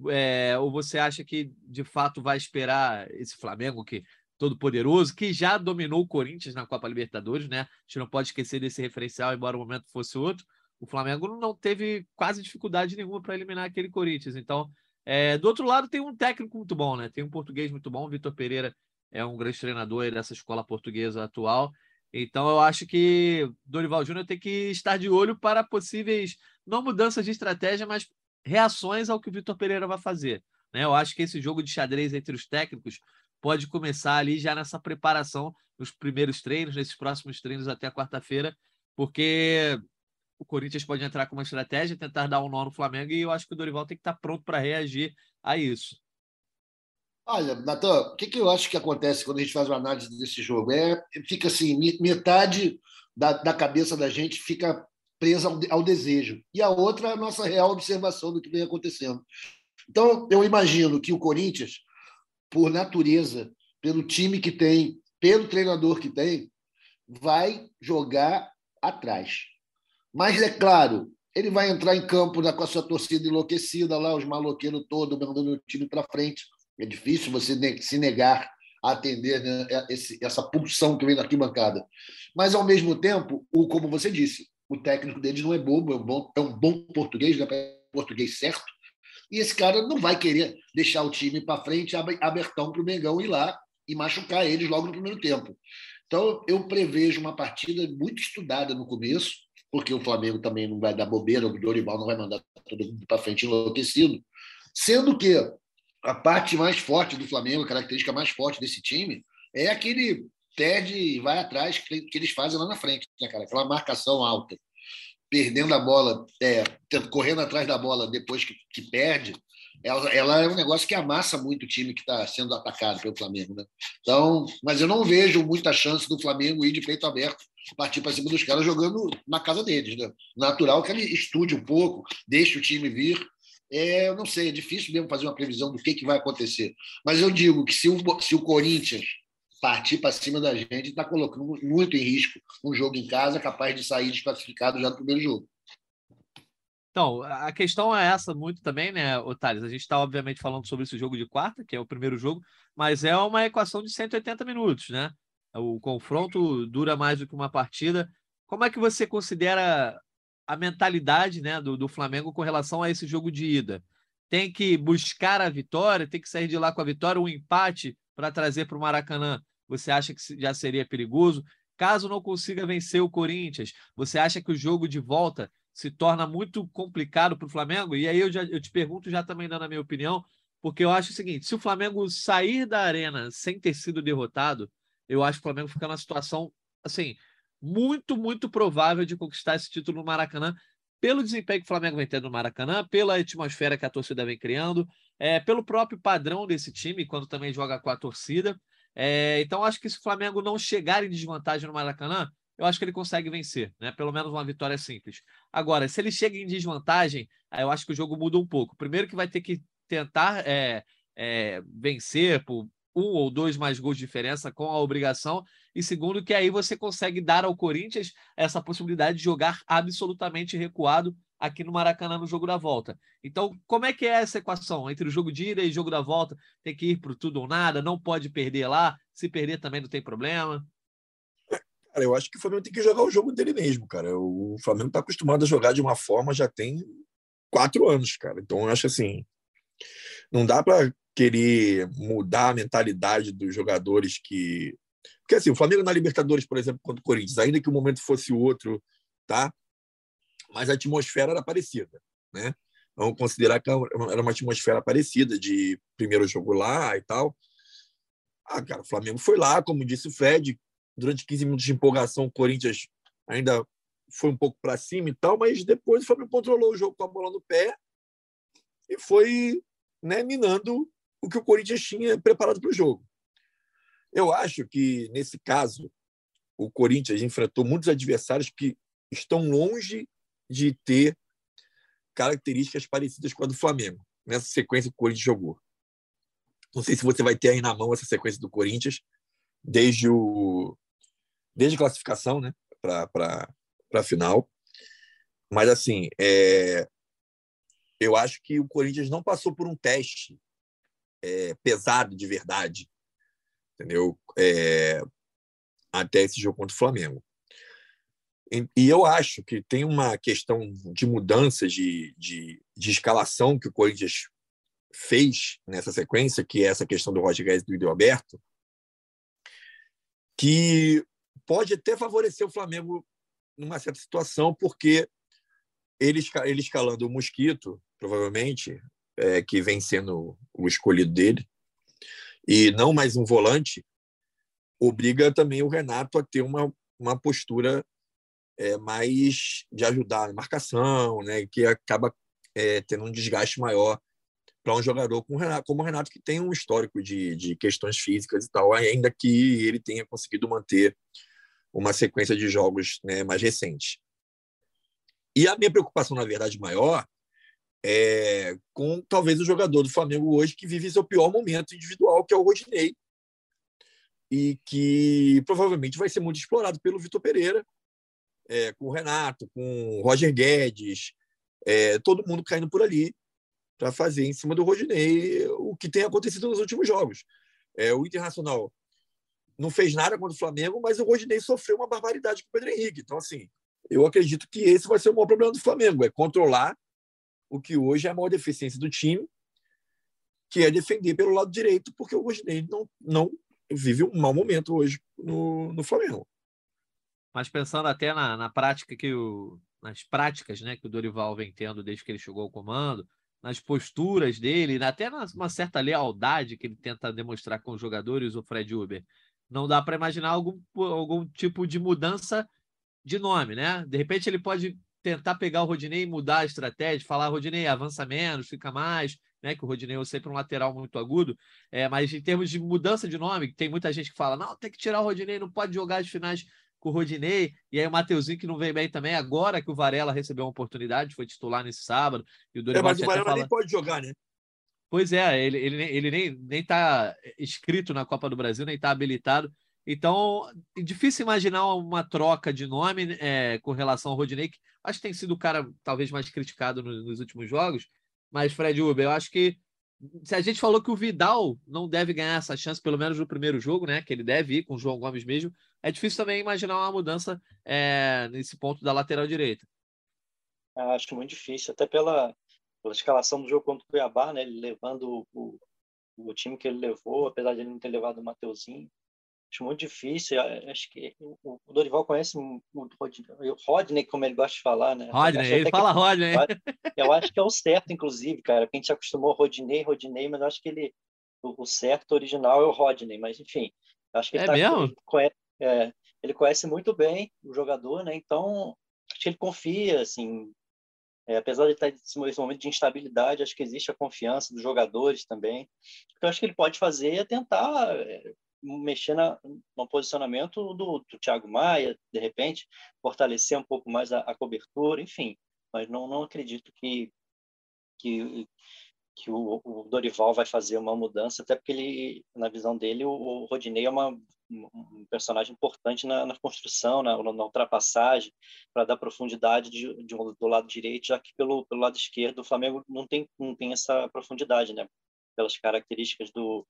É, ou você acha que de fato vai esperar esse Flamengo que todo poderoso, que já dominou o Corinthians na Copa Libertadores, né? A gente não pode esquecer desse referencial, embora o momento fosse outro. O Flamengo não teve quase dificuldade nenhuma para eliminar aquele Corinthians. Então, é, do outro lado, tem um técnico muito bom, né? Tem um português muito bom. O Vitor Pereira é um grande treinador dessa escola portuguesa atual. Então, eu acho que Dorival Júnior tem que estar de olho para possíveis, não mudanças de estratégia, mas reações ao que o Vitor Pereira vai fazer. Né? Eu acho que esse jogo de xadrez entre os técnicos pode começar ali já nessa preparação, nos primeiros treinos, nesses próximos treinos até quarta-feira, porque o Corinthians pode entrar com uma estratégia, tentar dar um nó no Flamengo, e eu acho que o Dorival tem que estar pronto para reagir a isso. Olha, Natan, o que, que eu acho que acontece quando a gente faz uma análise desse jogo? É, fica assim, metade da, da cabeça da gente fica presa ao, ao desejo, e a outra a nossa real observação do que vem acontecendo. Então, eu imagino que o Corinthians por natureza, pelo time que tem, pelo treinador que tem, vai jogar atrás. Mas é claro, ele vai entrar em campo com a sua torcida enlouquecida lá, os maloqueiros todos mandando o time para frente. É difícil você se negar a atender né, essa pulsão que vem da arquibancada. Mas, ao mesmo tempo, o, como você disse, o técnico deles não é bobo, é um bom, é um bom português, né, português certo, e esse cara não vai querer deixar o time para frente abertão para o Mengão ir lá e machucar eles logo no primeiro tempo. Então, eu prevejo uma partida muito estudada no começo, porque o Flamengo também não vai dar bobeira, o Dorival não vai mandar todo mundo para frente enlouquecido, sendo que a parte mais forte do Flamengo, a característica mais forte desse time, é aquele perde e vai atrás que, eles fazem lá na frente, né, cara? Aquela marcação alta perdendo a bola, é, correndo atrás da bola depois que, que perde, ela, ela, é um negócio que amassa muito o time que está sendo atacado pelo Flamengo. Né? Então, mas eu não vejo muita chance do Flamengo ir de peito aberto, partir para cima dos caras jogando na casa deles. Né? Natural que ele estude um pouco, deixe o time vir. É, eu não sei, é difícil mesmo fazer uma previsão do que, que vai acontecer. Mas eu digo que se o, se o Corinthians partir para cima da gente está colocando muito em risco um jogo em casa capaz de sair desclassificado já no primeiro jogo. Então, a questão é essa muito também, né, Otales? A gente está, obviamente, falando sobre esse jogo de quarta, que é o primeiro jogo, mas é uma equação de 180 minutos, né? O confronto dura mais do que uma partida. Como é que você considera a mentalidade né, do, do Flamengo com relação a esse jogo de ida? Tem que buscar a vitória, tem que sair de lá com a vitória, um empate para trazer para o Maracanã, você acha que já seria perigoso? Caso não consiga vencer o Corinthians, você acha que o jogo de volta se torna muito complicado para o Flamengo? E aí eu, já, eu te pergunto, já também dando a minha opinião, porque eu acho o seguinte: se o Flamengo sair da arena sem ter sido derrotado, eu acho que o Flamengo fica numa situação assim muito, muito provável de conquistar esse título no Maracanã, pelo desempenho que o Flamengo vem tendo no Maracanã, pela atmosfera que a torcida vem criando, é, pelo próprio padrão desse time, quando também joga com a torcida. É, então, acho que se o Flamengo não chegar em desvantagem no Maracanã, eu acho que ele consegue vencer, né? Pelo menos uma vitória simples. Agora, se ele chega em desvantagem, aí eu acho que o jogo muda um pouco. Primeiro que vai ter que tentar é, é, vencer por um ou dois mais gols de diferença com a obrigação, e segundo que aí você consegue dar ao Corinthians essa possibilidade de jogar absolutamente recuado aqui no Maracanã no jogo da volta. Então, como é que é essa equação entre o jogo de ida e o jogo da volta? Tem que ir para tudo ou nada, não pode perder lá, se perder também não tem problema. Cara, eu acho que o Flamengo tem que jogar o jogo dele mesmo, cara. O Flamengo está acostumado a jogar de uma forma já tem quatro anos, cara. Então, eu acho assim, Não dá para querer mudar a mentalidade dos jogadores que. Porque assim, o Flamengo na Libertadores, por exemplo, contra o Corinthians, ainda que o momento fosse outro, tá? Mas a atmosfera era parecida, né? Vamos considerar que era uma atmosfera parecida de primeiro jogo lá e tal. Ah, cara, o Flamengo foi lá, como disse o Fred, durante 15 minutos de empolgação, o Corinthians ainda foi um pouco para cima e tal, mas depois o Flamengo controlou o jogo com a bola no pé e foi né, minando o que o Corinthians tinha preparado para o jogo. Eu acho que, nesse caso, o Corinthians enfrentou muitos adversários que estão longe de ter características parecidas com a do Flamengo, nessa sequência que o Corinthians jogou. Não sei se você vai ter aí na mão essa sequência do Corinthians, desde, o, desde a classificação né, para a final. Mas, assim, é, eu acho que o Corinthians não passou por um teste é, pesado de verdade, entendeu? É, até esse jogo contra o Flamengo. E eu acho que tem uma questão de mudança de, de, de escalação que o Corinthians fez nessa sequência, que é essa questão do Roger Guedes e do Alberto, que pode até favorecer o Flamengo numa certa situação, porque ele, ele escalando o Mosquito, provavelmente, é, que vem sendo o escolhido dele, e não mais um volante, obriga também o Renato a ter uma, uma postura é, mais de ajudar na marcação, né, que acaba é, tendo um desgaste maior para um jogador como o, Renato, como o Renato, que tem um histórico de, de questões físicas e tal, ainda que ele tenha conseguido manter uma sequência de jogos né, mais recentes. E a minha preocupação, na verdade, maior é com talvez o jogador do Flamengo hoje que vive seu pior momento individual, que é o Rodinei, e que provavelmente vai ser muito explorado pelo Vitor Pereira, é, com o Renato, com o Roger Guedes, é, todo mundo caindo por ali para fazer em cima do Rodinei o que tem acontecido nos últimos jogos. É, o Internacional não fez nada contra o Flamengo, mas o Rodinei sofreu uma barbaridade com o Pedro Henrique. Então, assim, eu acredito que esse vai ser o maior problema do Flamengo, é controlar o que hoje é a maior deficiência do time, que é defender pelo lado direito, porque o Rodinei não, não vive um mau momento hoje no, no Flamengo. Mas pensando até na, na prática que o, nas práticas né, que o Dorival vem tendo desde que ele chegou ao comando, nas posturas dele, até numa certa lealdade que ele tenta demonstrar com os jogadores, o Fred Uber. Não dá para imaginar algum, algum tipo de mudança de nome, né? De repente ele pode tentar pegar o Rodinei e mudar a estratégia, falar, Rodinei, avança menos, fica mais, né? Que o Rodinei é sempre um lateral muito agudo. É, mas em termos de mudança de nome, tem muita gente que fala, não, tem que tirar o Rodinei, não pode jogar as finais com o Rodinei, e aí o Mateuzinho que não vem bem também, agora que o Varela recebeu uma oportunidade, foi titular nesse sábado, e o Dorival é, mas o Varela fala... nem pode jogar, né? Pois é, ele, ele, ele nem, nem tá inscrito na Copa do Brasil, nem tá habilitado. Então, é difícil imaginar uma troca de nome é, com relação ao Rodinei, que acho que tem sido o cara talvez mais criticado nos, nos últimos jogos. Mas, Fred Uber, eu acho que se a gente falou que o Vidal não deve ganhar essa chance, pelo menos no primeiro jogo, né? Que ele deve ir com o João Gomes mesmo, é difícil também imaginar uma mudança é, nesse ponto da lateral direita. Eu acho muito difícil, até pela, pela escalação do jogo contra o Cuiabá, né? Ele levando o, o, o time que ele levou, apesar de ele não ter levado o Mateuzinho. Acho muito difícil. Acho que o Dorival conhece o Rodney, como ele gosta de falar, né? Rodney, ele fala que, Rodney. Eu acho que é o certo, inclusive, cara. Quem a gente acostumou Rodney, Rodney, mas eu acho que ele o, certo original é o Rodney, mas enfim, acho que ele, é tá, conhece, é, ele conhece muito bem o jogador, né? Então acho que ele confia, assim, é, apesar de estar nesse momento de instabilidade, acho que existe a confiança dos jogadores também. Então, acho que ele pode fazer é tentar é, mexer na, no posicionamento do, do Thiago Maia, de repente, fortalecer um pouco mais a, a cobertura, enfim. Mas não, não acredito que, que, que o, o, Dorival vai fazer uma mudança, até porque ele, na visão dele, o, o Rodinei é uma, um personagem importante na, na construção, na, na ultrapassagem, para dar profundidade de, de, do lado direito, já que pelo, pelo lado esquerdo o Flamengo não tem, não tem essa profundidade, né? pelas características do,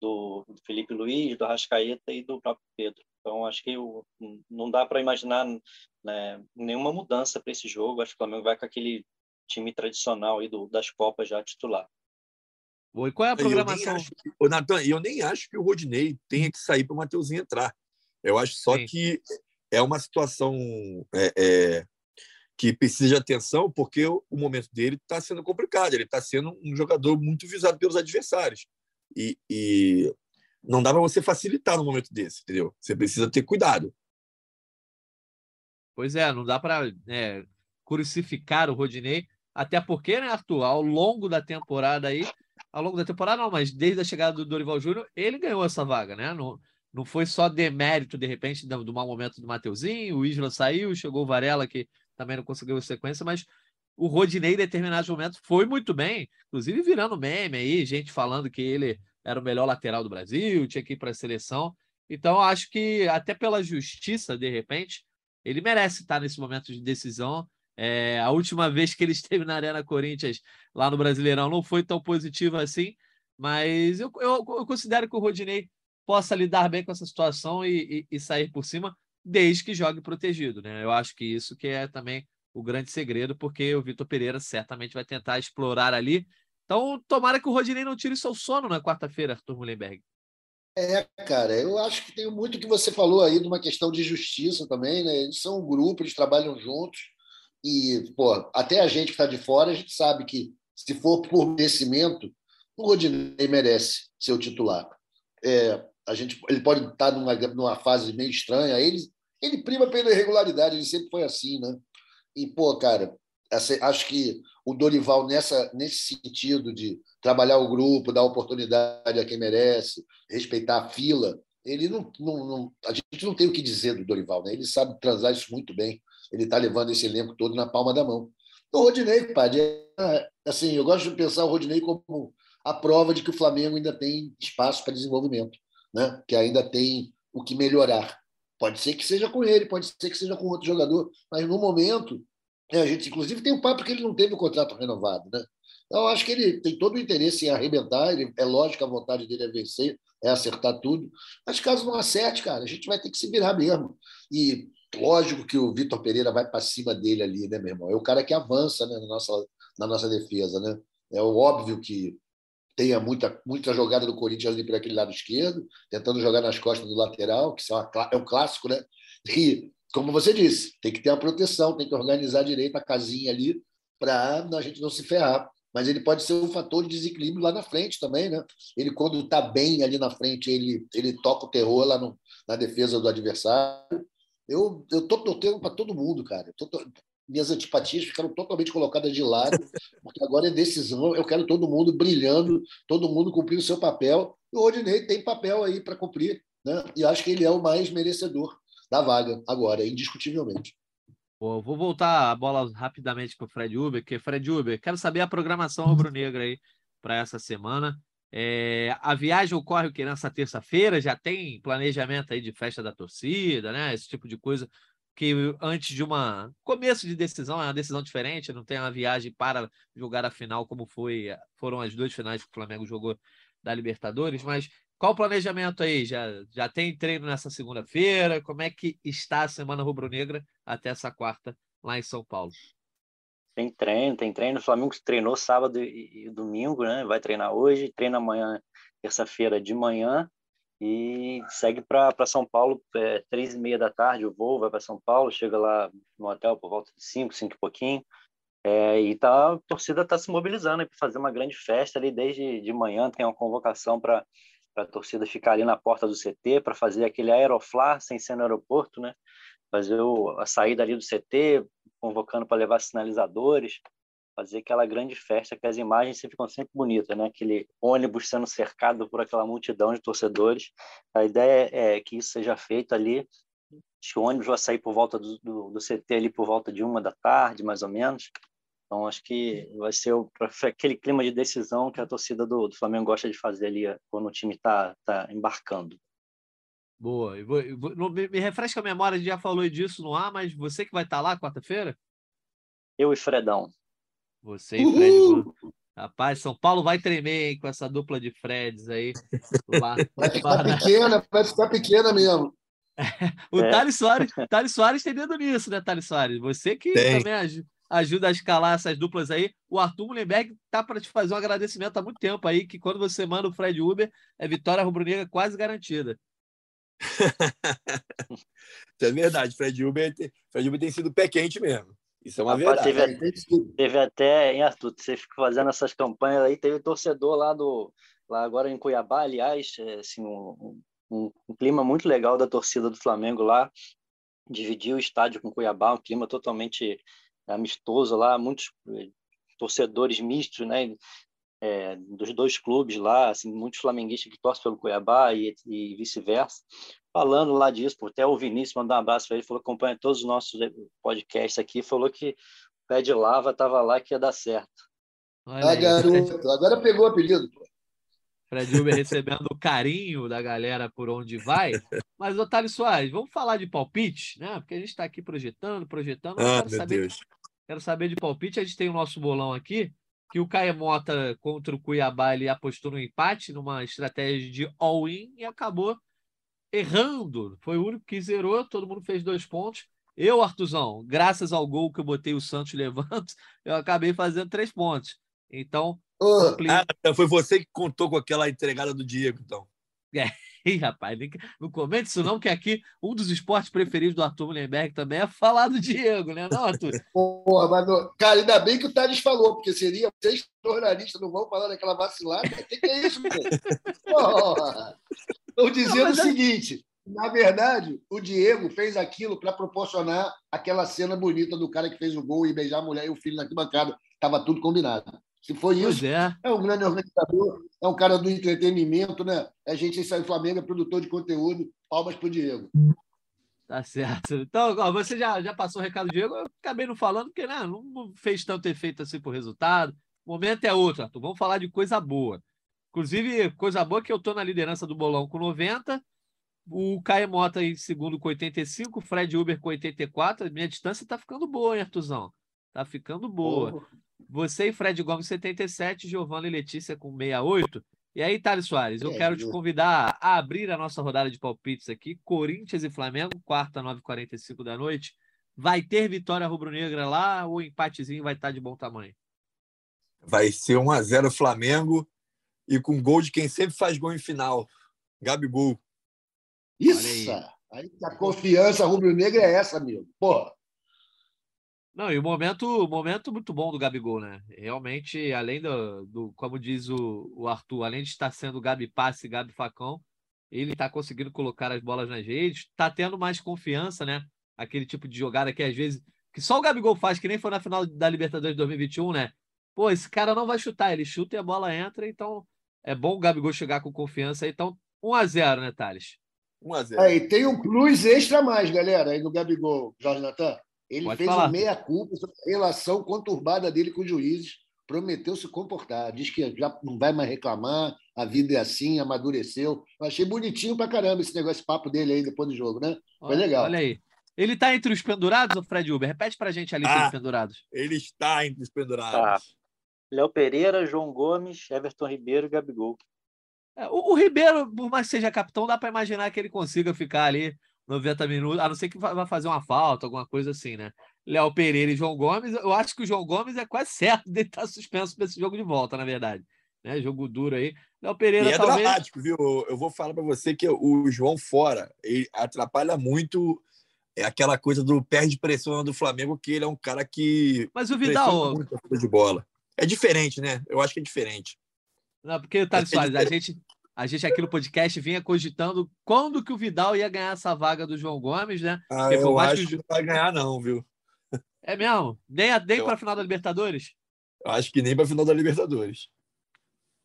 do, Felipe Luiz, do Arrascaeta e do próprio Pedro. Então, acho que eu, não dá para imaginar né, nenhuma mudança para esse jogo. Acho que o Flamengo vai com aquele time tradicional aí do, das Copas já titular. E qual é a programação? Eu Natan, eu nem acho que o Rodinei tenha que sair para o Mateuzinho entrar. Eu acho só Sim. que é uma situação é, é, que precisa de atenção, porque o momento dele está sendo complicado. Ele está sendo um jogador muito visado pelos adversários. E, e não dá para você facilitar no momento desse, entendeu? Você precisa ter cuidado. Pois é, não dá para é, crucificar o Rodinei, até porque, né, Arthur, ao longo da temporada aí, ao longo da temporada não, mas desde a chegada do Dorival Júnior, ele ganhou essa vaga, né? Não, não foi só demérito, de repente, do, do mau momento do Mateuzinho, o Isla saiu, chegou o Varela, que também não conseguiu sequência, mas o Rodinei, em determinados momentos, foi muito bem, inclusive virando meme aí, gente falando que ele era o melhor lateral do Brasil, tinha que ir para a seleção. Então, acho que até pela justiça, de repente, ele merece estar nesse momento de decisão. É, a última vez que ele esteve na Arena Corinthians, lá no Brasileirão, não foi tão positivo assim, mas eu, eu, eu considero que o Rodinei possa lidar bem com essa situação e, e, e, sair por cima, desde que jogue protegido. Né? Eu acho que isso que é também o grande segredo, porque o Vitor Pereira certamente vai tentar explorar ali. Então, tomara que o Rodinei não tire seu sono na quarta-feira, Arthur Mullenberg. É, cara, eu acho que tem muito que você falou aí de uma questão de justiça também, né? Eles são um grupo, eles trabalham juntos e, pô, até a gente que está de fora, a gente sabe que se for por merecimento, o Rodinei merece ser o titular. É, a gente, ele pode estar numa, numa fase meio estranha, ele, ele prima pela irregularidade, ele sempre foi assim, né? E, pô, cara, acho que o Dorival, nessa, nesse sentido de trabalhar o grupo, dar oportunidade a quem merece, respeitar a fila, ele não, não, não, a gente não tem o que dizer do Dorival, né? Ele sabe transar isso muito bem. Ele está levando esse elenco todo na palma da mão. O Rodinei, padre, é, assim, eu gosto de pensar o Rodinei como a prova de que o Flamengo ainda tem espaço para desenvolvimento, né? Que ainda tem o que melhorar. Pode ser que seja com ele, pode ser que seja com outro jogador, mas no momento, né, a gente inclusive tem o papo que ele não teve o contrato renovado, né? Então, acho que ele tem todo o interesse em arrebentar, ele, é lógico a vontade dele é vencer, é acertar tudo, mas caso não acerte, cara, a gente vai ter que se virar mesmo. E lógico que o Vitor Pereira vai para cima dele ali, né, meu irmão? É o cara que avança né, na, nossa, na nossa defesa, né? É óbvio que tenha muita, muita jogada do Corinthians ali por aquele lado esquerdo, tentando jogar nas costas do lateral, que é um clássico, né? E, como você disse, tem que ter a proteção, tem que organizar direito a casinha ali para a gente não se ferrar. Mas ele pode ser um fator de desequilíbrio lá na frente também, né? Ele, quando está bem ali na frente, ele, ele toca o terror lá no, na defesa do adversário. Eu, eu tô torcendo para todo mundo, cara. Tô, minhas antipatias ficaram totalmente colocadas de lado, porque agora é decisão. Eu quero todo mundo brilhando, todo mundo cumprindo o seu papel. E o Rodinei tem papel aí para cumprir, né? E acho que ele é o mais merecedor da vaga agora, indiscutivelmente. Vou voltar a bola rapidamente para o Fred Uber, que Fred Uber, quero saber a programação rubro-negra aí para essa semana. É, a viagem ocorre o que nessa terça-feira? Já tem planejamento aí de festa da torcida, né? Esse tipo de coisa que antes de uma começo de decisão, é uma decisão diferente, não tem uma viagem para jogar a final como foi, foram as duas finais que o Flamengo jogou da Libertadores, mas qual o planejamento aí? Já, já tem treino nessa segunda-feira? Como é que está a semana rubro-negra até essa quarta lá em São Paulo? Tem treino, tem treino. O Flamengo treinou sábado e, domingo, né? Vai treinar hoje, treina amanhã, terça-feira de manhã e segue para São Paulo é, três e meia da tarde o voo vai para São Paulo chega lá no hotel por volta de cinco cinco e pouquinho. É, e tá, a torcida está se mobilizando para fazer uma grande festa ali desde de manhã tem uma convocação para a torcida ficar ali na porta do CT para fazer aquele aeroflar sem ser no aeroporto né? Fazer o, a saída ali do CT convocando para levar sinalizadores fazer aquela grande festa que as imagens ficam sempre bonitas, né? Aquele ônibus sendo cercado por aquela multidão de torcedores. A ideia é que isso seja feito ali. Acho que o ônibus vai sair por volta do, do, do CT ali por volta de uma da tarde, mais ou menos. Então acho que vai ser o, aquele clima de decisão que a torcida do, do Flamengo gosta de fazer ali quando o time está tá embarcando. Boa. Eu vou, eu vou, me, me refresca a memória, a gente já falou disso no ar, mas você que vai estar tá lá quarta-feira? Eu e Fredão. Você e Fred. Rapaz, São Paulo vai tremer hein, com essa dupla de Freds aí. Lá, vai ficar para... pequena, vai ficar pequena mesmo. o é. Thales Soares, Thales Soares tem dedo nisso, né, Thales Soares? Você que tem. também ajuda a escalar essas duplas aí. O Arthur Mullenberg tá para te fazer um agradecimento há muito tempo aí, que quando você manda o Fred Uber, é vitória rubro-negra quase garantida. Isso é verdade. Fred Uber, Fred Uber tem sido pé quente mesmo. Isso é uma Rapaz, verdade. Teve, teve até, em Arthur, você fica fazendo essas campanhas aí, teve torcedor lá do lá agora em Cuiabá, aliás, é, assim, um, um, um, clima muito legal da torcida do Flamengo lá, dividiu o estádio com Cuiabá, um clima totalmente amistoso lá, muitos eh, torcedores mistos, né, é, dos dois clubes lá, assim, muitos flamenguistas que torcem pelo Cuiabá e, e vice-versa, falando lá disso, até o Vinícius mandar um abraço para ele, falou que acompanha todos os nossos eh, podcasts aqui, falou que o pé de lava estava lá que ia dar certo. Olha ah, garoto, agora pegou o apelido, pô. Fred Uber recebendo o carinho da galera por onde vai. Mas, Otávio Soares, vamos falar de palpite, né? Porque a gente está aqui projetando, projetando. Ah, quero, saber, Deus. quero saber de palpite. A gente tem o nosso bolão aqui, que o Caemota contra o Cuiabá ele apostou no empate, numa estratégia de all-in e acabou errando. Foi o único que zerou, todo mundo fez dois pontos. Eu, Artuzão, graças ao gol que eu botei o Santos levando, eu acabei fazendo três pontos. Então, Oh, ah, foi você que contou com aquela entregada do Diego, então. É, Ih, rapaz, não comente isso não, que aqui um dos esportes preferidos do Arthur Mullenberg também é falar do Diego, né, não, Arthur? Porra, mas, cara, ainda bem que o Thales falou, porque seria vocês jornalistas não vão falar daquela vacilada. O que, que, é isso, Estou dizendo não, o é seguinte, na verdade, o Diego fez aquilo para proporcionar aquela cena bonita do cara que fez o gol e beijar a mulher e o filho na arquibancada. Estava tudo combinado. Se foi isso, é. é. um grande organizador, é um cara do entretenimento, né? A gente sai Flamengo, é produtor de conteúdo. Palmas para o Diego. Tá certo. Então, ó, você já, já passou o recado, Diego. Eu acabei não falando, porque né, não fez tanto efeito assim por resultado. O momento é outro, Arthur. Vamos falar de coisa boa. Inclusive, coisa boa que eu estou na liderança do bolão com 90, o Caio Mota em segundo com 85, o Fred Uber com 84. Minha distância está ficando boa, hein, Artuzão? Tá ficando boa. Você e Fred Gomes, 77, Giovanna e Letícia com 68. E aí, Thales Soares, eu é, quero te convidar a abrir a nossa rodada de palpites aqui. Corinthians e Flamengo, quarta, 9h45 da noite. Vai ter vitória rubro-negra lá ou empatezinho vai estar de bom tamanho? Vai ser 1x0 Flamengo e com gol de quem sempre faz gol em final. Gabigol. Isso! Aí. aí a confiança rubro-negra é essa, amigo. Porra. Não, e o momento, momento muito bom do Gabigol, né? Realmente, além do, do como diz o, o Arthur, além de estar sendo Gabi passe, Gabi facão, ele está conseguindo colocar as bolas nas redes, está tendo mais confiança, né? Aquele tipo de jogada que às vezes que só o Gabigol faz, que nem foi na final da Libertadores de 2021, né? Pô, esse cara não vai chutar, ele chuta e a bola entra, então é bom o Gabigol chegar com confiança. Então, 1 a 0 né, Thales? 1 a 0 Aí, tem um plus extra mais, galera, aí no Gabigol, Jorge Natan. Ele Pode fez falar. meia-culpa sobre a relação conturbada dele com os juízes, prometeu se comportar, diz que já não vai mais reclamar, a vida é assim, amadureceu. Eu achei bonitinho pra caramba esse negócio, esse papo dele aí depois do jogo, né? Foi olha, legal. Olha aí. Ele está entre os pendurados, o Fred Uber? Repete pra gente a lista ah, dos pendurados. Ele está entre os pendurados. Léo Pereira, João Gomes, Everton Ribeiro e Gabigol. É, o, o, Ribeiro, por mais que seja capitão, dá para imaginar que ele consiga ficar ali 90 minutos, a não ser que vá fazer uma falta, alguma coisa assim, né? Léo Pereira e João Gomes, eu acho que o João Gomes é quase certo de estar suspenso para esse jogo de volta, na verdade. Né? Jogo duro aí. Léo Pereira e é talvez... dramático, viu? Eu vou falar para você que o João fora, ele atrapalha muito é aquela coisa do perde pressão do Flamengo, que ele é um cara que. Mas o Vidal. Muito de bola. É diferente, né? Eu acho que é diferente. Não, porque, Thales é Soares, a gente, a gente aqui no podcast vinha cogitando quando que o Vidal ia ganhar essa vaga do João Gomes, né? Ah, eu acho que, que não vai ganhar não, viu? É mesmo? Nem, nem para a final da Libertadores? Eu acho que nem para a final da Libertadores.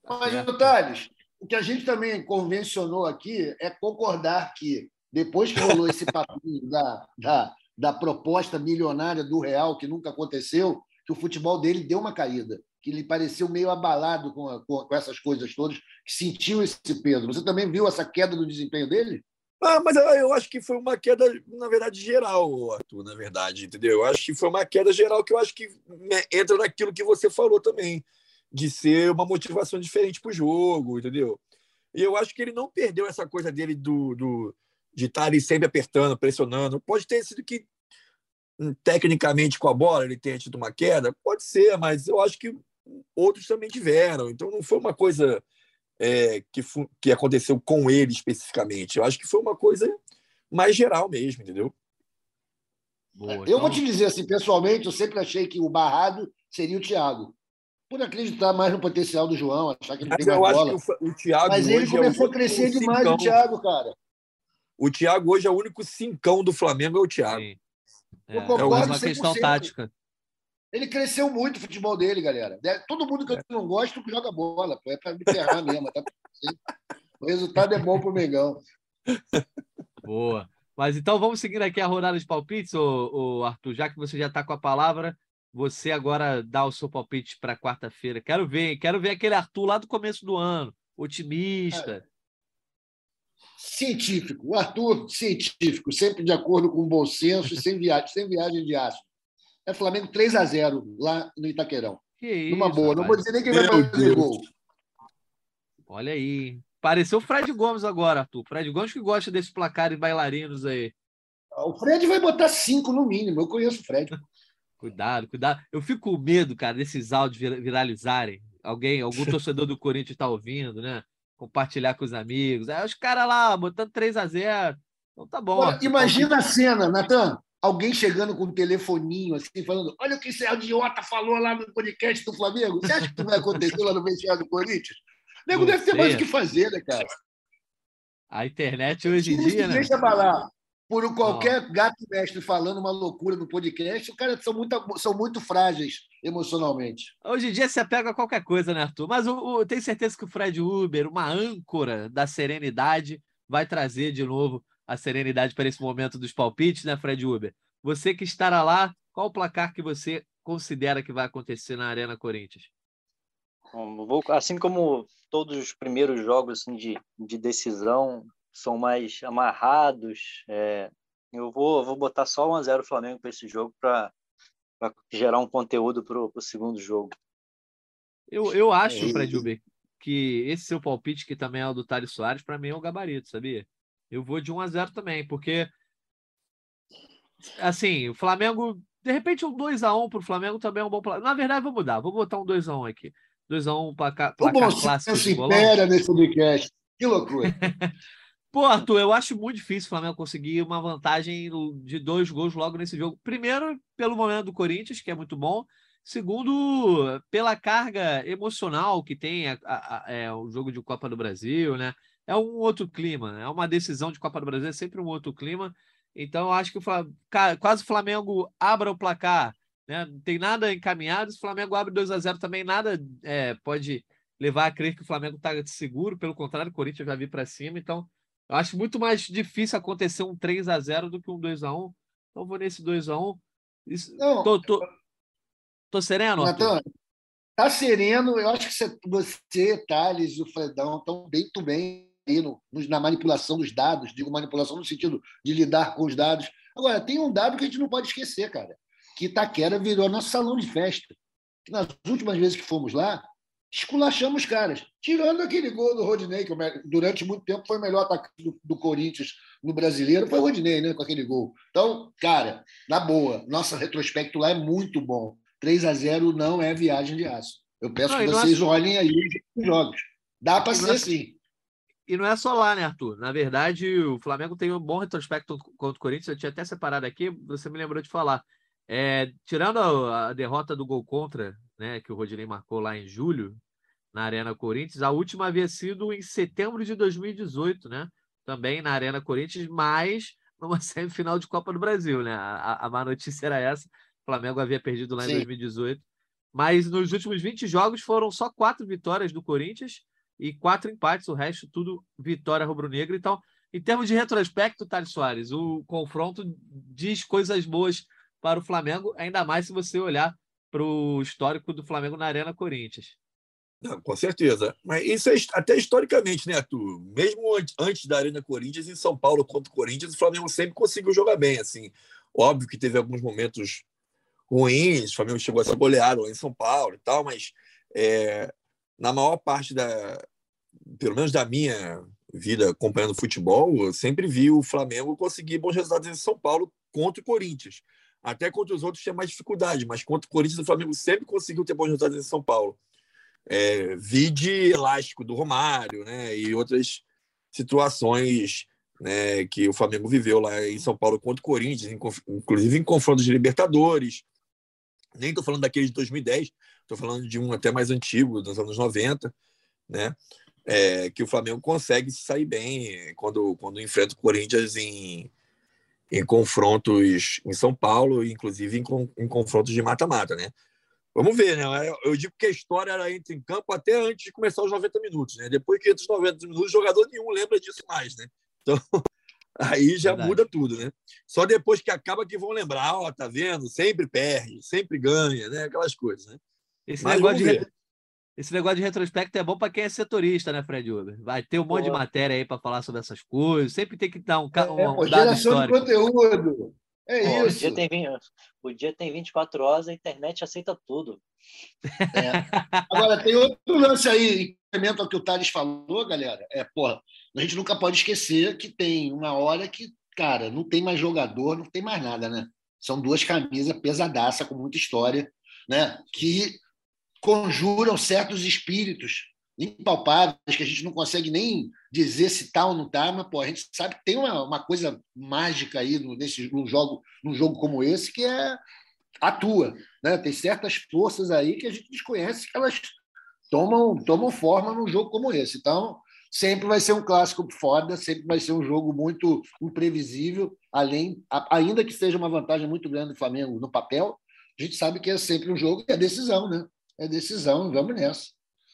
Mas, é. Thales, o que a gente também convencionou aqui é concordar que depois que rolou esse papinho da, da, da proposta milionária do Real, que nunca aconteceu, que o futebol dele deu uma caída que ele pareceu meio abalado com, a, com, essas coisas todas, que sentiu esse peso. Você também viu essa queda do desempenho dele? Ah, mas eu acho que foi uma queda, na verdade, geral, Arthur, na verdade, entendeu? Eu acho que foi uma queda geral que eu acho que né, entra naquilo que você falou também, de ser uma motivação diferente para o jogo, entendeu? E eu acho que ele não perdeu essa coisa dele do, do de estar ali sempre apertando, pressionando. Pode ter sido que tecnicamente com a bola ele tenha tido uma queda? Pode ser, mas eu acho que outros também tiveram. Então não foi uma coisa é, que, que aconteceu com ele especificamente. Eu acho que foi uma coisa mais geral mesmo, entendeu? Boa, eu então... vou te dizer assim, pessoalmente, eu sempre achei que o barrado seria o Thiago. Por acreditar mais no potencial do João, achar que ele tem mais bola. O, o Thiago Mas ele é começou é a crescer demais, cincão. o Thiago, cara. O Thiago hoje é o único cincão do Flamengo, é o Thiago. Sim. É, é uma questão tática. Ele cresceu muito o futebol dele, galera. Todo mundo que eu não gosto joga bola. É para me ferrar mesmo. Tá? O resultado é bom para o Mengão. Boa. Mas então vamos seguir aqui a rodada de palpites, ô, ô Arthur, já que você já está com a palavra, você agora dá o seu palpite para quarta-feira. Quero ver, quero ver aquele Arthur lá do começo do ano, otimista. Científico, o Arthur científico, sempre de acordo com o bom senso e sem viagem, sem viagem de aço. É Flamengo 3 a 0 lá no Itaquerão. Que isso, Numa boa, rapaz. não vou dizer nem quem vai fazer gol. Olha aí, Pareceu o Fred Gomes agora, Arthur. Fred Gomes que gosta desses placares bailarinos aí. O Fred vai botar cinco no mínimo. Eu conheço o Fred. cuidado, cuidado. Eu fico com medo, cara, desses áudios viralizarem. Alguém, algum torcedor do Corinthians está ouvindo, né? Compartilhar com os amigos. Aí os caras lá botando 3 a 0 Então tá bom. Pô, imagina a cena, Natan. Alguém chegando com um telefoninho, assim, falando: Olha o que esse idiota falou lá no podcast do Flamengo. Você acha que vai acontecer lá no vestiário do Corinthians? O nego deve ter mais o que fazer, né, cara? A internet hoje em dia, né? Deixa. Por qualquer Não. gato mestre falando uma loucura no podcast, os caras são muito, são muito frágeis emocionalmente. Hoje em dia se apega a qualquer coisa, né, Arthur? Mas eu, tenho certeza que o Fred Uber, uma âncora da serenidade, vai trazer de novo a serenidade para esse momento dos palpites, né, Fred Uber? Você que estará lá, qual o placar que você considera que vai acontecer na Arena Corinthians? Vou, assim como todos os primeiros jogos assim, de, de decisão são mais amarrados, é, eu vou, vou botar só 1 a 0 Flamengo para esse jogo para gerar um conteúdo para o segundo jogo. Eu, eu acho, é. Fred Uber, que esse seu palpite, que também é o do Thales Soares, para mim é o gabarito, sabia? Eu vou de 1 a 0 também, porque assim, o Flamengo, de repente um 2 a 1 para o Flamengo também é um bom plano. Na verdade, vou mudar, vou botar um 2 a 1 aqui. 2x1 um, placar, placar o clássico. Se impera nesse podcast. Que loucura. Pô, Arthur, eu acho muito difícil o Flamengo conseguir uma vantagem de dois gols logo nesse jogo. Primeiro, pelo momento do Corinthians, que é muito bom. Segundo, pela carga emocional que tem a, a, a, é, o jogo de Copa do Brasil, né? É um outro clima, é uma decisão de Copa do Brasil, é sempre um outro clima. Então, eu acho que o Flamengo, quase o Flamengo abra o placar né? Não tem nada encaminhado. Se o Flamengo abre 2 a 0 também, nada é, pode levar a crer que o Flamengo está seguro. Pelo contrário, o Corinthians vai vir para cima. Então, eu acho muito mais difícil acontecer um 3 a 0 do que um 2 a 1 Então, vou nesse 2 a 1 Isso, Não, tô, tô, tô sereno? Natan, tá sereno. Eu acho que você, Thales e o Fredão estão muito bem no, na manipulação dos dados. Digo manipulação no sentido de lidar com os dados. Agora, tem um dado que a gente não pode esquecer, cara que Itaquera virou nosso salão de festa. Nas últimas vezes que fomos lá, esculachamos os caras. Tirando aquele gol do Rodinei, que durante muito tempo foi o melhor atacante do, do, Corinthians no brasileiro, foi o Rodinei, né? Com aquele gol. Então, cara, na boa, nosso retrospecto lá é muito bom. 3 a 0 não é viagem de aço. Eu peço não, que vocês nossa... olhem aí os jogos. Dá para ser sim. E não é só lá, né, Arthur? Na verdade, o Flamengo tem um bom retrospecto contra o Corinthians. Eu tinha até separado aqui, você me lembrou de falar. É, tirando a, a, derrota do gol contra, né, que o Rodinei marcou lá em julho, na Arena Corinthians, a última havia sido em setembro de 2018, né? Também na Arena Corinthians, mas numa semifinal de Copa do Brasil, né? A, a má notícia era essa. O Flamengo havia perdido lá Sim. em 2018. Mas nos últimos 20 jogos foram só quatro vitórias do Corinthians e quatro empates, o resto tudo vitória rubro-negra. Então, em termos de retrospecto, Thales Soares, o confronto diz coisas boas para o Flamengo, ainda mais se você olhar para o histórico do Flamengo na Arena Corinthians. Não, com certeza. Mas isso é até historicamente, né, Arthur? Mesmo antes da Arena Corinthians, em São Paulo contra o Corinthians, o Flamengo sempre conseguiu jogar bem. Assim, óbvio que teve alguns momentos ruins, o Flamengo chegou a ser goleado em São Paulo e tal, mas é, na maior parte da, pelo menos da minha vida acompanhando futebol, eu sempre vi o Flamengo conseguir bons resultados em São Paulo contra o Corinthians. Até contra os outros tinha mais dificuldade, mas contra o Corinthians, o Flamengo sempre conseguiu ter bons resultados em São Paulo. É, vide elástico do Romário, né? E outras situações né, que o Flamengo viveu lá em São Paulo contra o Corinthians, inclusive em confrontos de Libertadores. Nem estou falando daquele de 2010, estou falando de um até mais antigo, dos anos 90, né? É, que o Flamengo consegue sair bem quando, quando enfrenta o Corinthians em, em confrontos em São Paulo, inclusive em, em confrontos de mata-mata, né? Vamos ver, né? Eu digo que a história era entra em campo até antes de começar os 90 minutos, né? Depois que entra os 90 minutos, jogador nenhum lembra disso mais, né? Então, aí já Verdade. muda tudo, né? Só depois que acaba que vão lembrar, ó, tá vendo? Sempre perde, sempre ganha, né? Aquelas coisas, né? Esse Mas negócio de. Esse negócio de retrospecto é bom para quem é setorista, né, Fred Uber? Vai ter um monte de matéria aí para falar sobre essas coisas. Sempre tem que dar um, é, um, um dado histórico. de conteúdo. É Pô, isso. O dia, tem, o dia tem 24 horas, a internet aceita tudo. É. Agora, tem outro lance aí, complemento ao que o Thales falou, galera. É, porra, a gente nunca pode esquecer que tem uma hora que, cara, não tem mais jogador, não tem mais nada, né? São duas camisas pesadaça com muita história, né? Que conjuram certos espíritos impalpáveis que a gente não consegue nem dizer se tá ou não tá, mas pô, a gente sabe que tem uma, uma coisa mágica aí no, nesse, num, jogo, num jogo como esse que é atua. Né? Tem certas forças aí que a gente desconhece que elas tomam, tomam forma num jogo como esse. Então, sempre vai ser um clássico foda, sempre vai ser um jogo muito imprevisível, além, ainda que seja uma vantagem muito grande do Flamengo no papel, a gente sabe que é sempre um jogo que é decisão, né? É decisão, vamos nessa.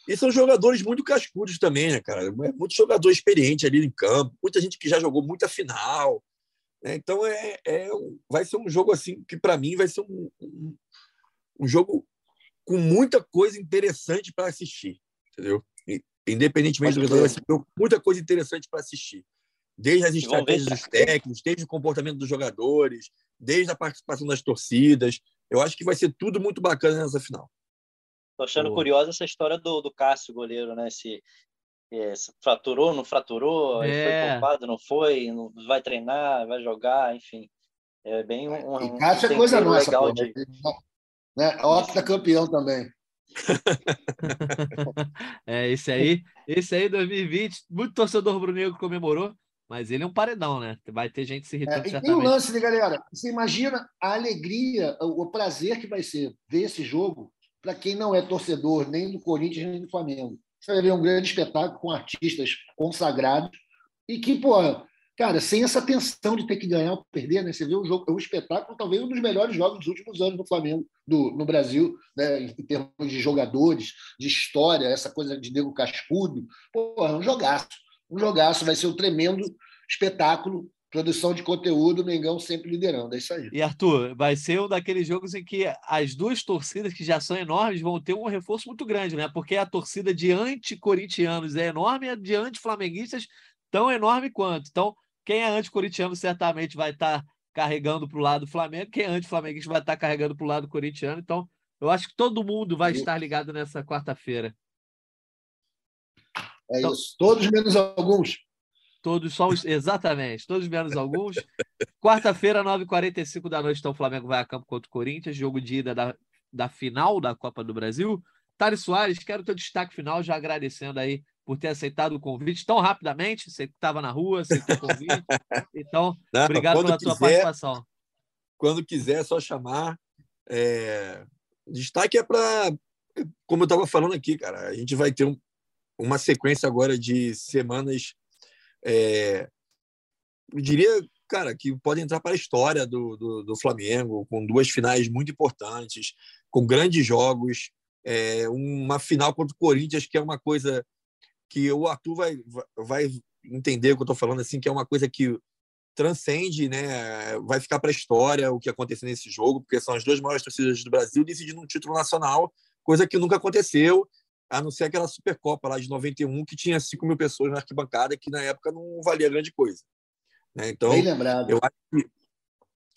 E são jogadores muito cascudos também, né, cara? É muito jogador experiente ali em campo, muita gente que já jogou muita final. Né? Então, é, é, vai ser um jogo assim que, para mim, vai ser um, um, um, jogo com muita coisa interessante para assistir, entendeu? Independentemente do jogador, vai ser muita coisa interessante para assistir. Desde as estratégias dos técnicos, desde o comportamento dos jogadores, desde a participação das torcidas. Eu acho que vai ser tudo muito bacana nessa final. Tô achando curiosa essa história do, do Cássio, goleiro, né? Se, é, se fraturou, não fraturou, é. foi poupado, não foi, não vai treinar, vai jogar, enfim. É bem um. um e Cássio é coisa nossa, legal pô, de... né? Ótimo campeão também. é, esse aí, esse aí 2020, muito torcedor brunegro comemorou, mas ele é um paredão, né? Vai ter gente se irritando é, E tem um lance, né, galera? Você imagina a alegria, o prazer que vai ser ver esse jogo para quem não é torcedor nem do Corinthians nem do Flamengo. Você vai ver um grande espetáculo com artistas consagrados e que, pô, cara, sem essa tensão de ter que ganhar ou perder, né? Você vê o jogo, um espetáculo, talvez um dos melhores jogos dos últimos anos do Flamengo, do, no Brasil, né? em termos de jogadores, de história, essa coisa de nego cascudo. Pô, é um jogaço. Um jogaço, vai ser um tremendo espetáculo produção de conteúdo, Mengão sempre liderando. É isso aí. E Arthur, vai ser um daqueles jogos em que as duas torcidas, que já são enormes, vão ter um reforço muito grande, né? Porque a torcida de anti-corintianos é enorme e a de anti-flamenguistas tão enorme quanto. Então, quem é anti-corintiano certamente vai estar carregando para o lado do Flamengo, quem é anti-flamenguista vai estar carregando para o lado corintiano. Então, eu acho que todo mundo vai estar ligado nessa quarta-feira. É então, isso. Todos menos alguns. Todos só os. Exatamente, todos menos alguns. Quarta-feira, 9h45 da noite, então o Flamengo vai a campo contra o Corinthians, jogo de ida da, da final da Copa do Brasil. Thales Soares, quero teu destaque final, já agradecendo aí por ter aceitado o convite tão rapidamente. Você que estava na rua, aceitou o convite. Então, Não, obrigado pela quiser, tua participação. Quando quiser, é só chamar. É... Destaque é para. Como eu estava falando aqui, cara, a gente vai ter um, uma sequência agora de semanas é, eu diria, cara, que pode entrar para a história do, do, do, Flamengo, com duas finais muito importantes, com grandes jogos, é, uma final contra o Corinthians, que é uma coisa que o Arthur vai, vai entender o que eu estou falando, assim, que é uma coisa que transcende, né? Vai ficar para a história o que aconteceu nesse jogo, porque são as duas maiores torcidas do Brasil decidindo um título nacional, coisa que nunca aconteceu a não ser aquela Supercopa lá de 91, que tinha 5 mil pessoas na arquibancada, que na época não valia grande coisa. Né? Então, Bem lembrado. Eu acho que,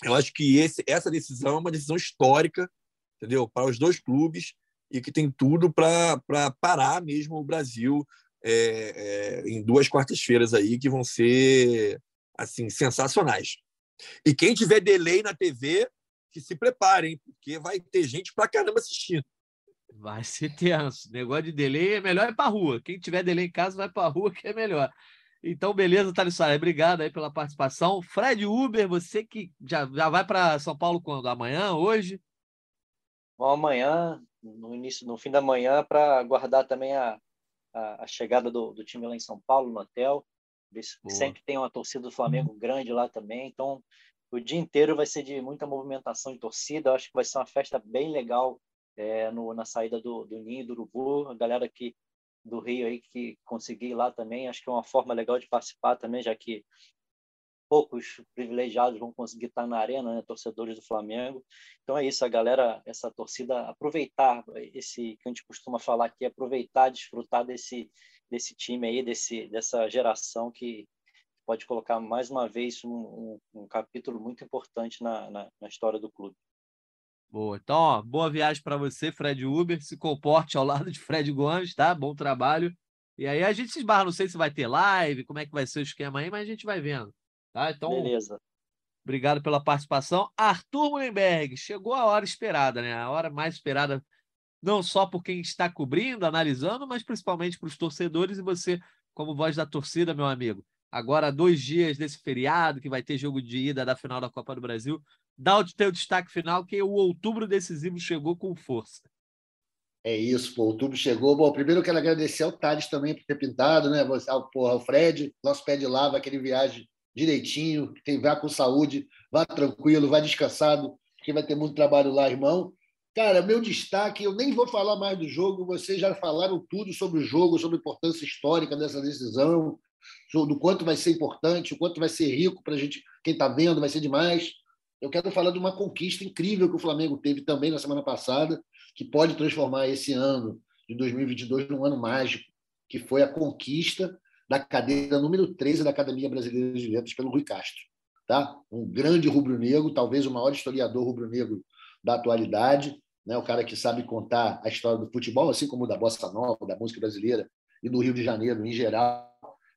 eu acho que esse, essa decisão é uma decisão histórica, entendeu? Para os dois clubes e que tem tudo para parar mesmo o Brasil é, é, em duas quartas-feiras aí que vão ser assim sensacionais. E quem tiver delay na TV que se preparem, porque vai ter gente pra caramba assistindo. Vai ser tenso. Negócio de delay é melhor ir para rua. Quem tiver delay em casa vai para rua, que é melhor. Então, beleza, Thales Soares. Obrigado aí pela participação. Fred Uber, você que já, já vai para São Paulo quando? Amanhã, hoje? Bom, amanhã, no início, no fim da manhã, para aguardar também a, a, a, chegada do, do time lá em São Paulo, no hotel. Sempre tem uma torcida do Flamengo grande lá também. Então, o dia inteiro vai ser de muita movimentação de torcida. Eu acho que vai ser uma festa bem legal é, no, na saída do, do Ninho do Urubu. A galera que do Rio aí que consegui ir lá também, acho que é uma forma legal de participar também, já que poucos privilegiados vão conseguir estar na arena, né, torcedores do Flamengo. Então é isso, a galera, essa torcida aproveitar esse que a gente costuma falar aqui, aproveitar, desfrutar desse desse time aí, desse dessa geração que pode colocar mais uma vez um, um, um capítulo muito importante na, na, na história do clube. Boa. Então, ó, boa viagem para você, Fred Uber. Se comporte ao lado de Fred Gomes, tá? Bom trabalho. E aí a gente se esbarra, não sei se vai ter live, como é que vai ser o esquema aí, mas a gente vai vendo. Tá? Então, Beleza. Obrigado pela participação. Arthur Mullenberg, chegou a hora esperada, né? A hora mais esperada, não só por quem está cobrindo, analisando, mas principalmente para os torcedores e você, como voz da torcida, meu amigo. Agora, dois dias desse feriado, que vai ter jogo de ida da final da Copa do Brasil dá o teu destaque final, que o outubro decisivo chegou com força. É isso, pô, outubro chegou. Bom, primeiro eu quero agradecer ao Thales também por ter pintado, né? Ao, porra, ao Fred, nosso pé de lava, aquele viagem direitinho, tem vá com saúde, vá tranquilo, vá descansado, porque vai ter muito trabalho lá, irmão. Cara, meu destaque, eu nem vou falar mais do jogo, vocês já falaram tudo sobre o jogo, sobre a importância histórica dessa decisão, do quanto vai ser importante, o quanto vai ser rico para a gente, quem está vendo, vai ser demais. Eu quero falar de uma conquista incrível que o Flamengo teve também na semana passada, que pode transformar esse ano de 2022 num ano mágico, que foi a conquista da cadeira número 13 da Academia Brasileira de Letras pelo Rui Castro. Tá? Um grande rubro-negro, talvez o maior historiador rubro-negro da atualidade, né? o cara que sabe contar a história do futebol, assim como da bossa nova, da música brasileira e do Rio de Janeiro em geral,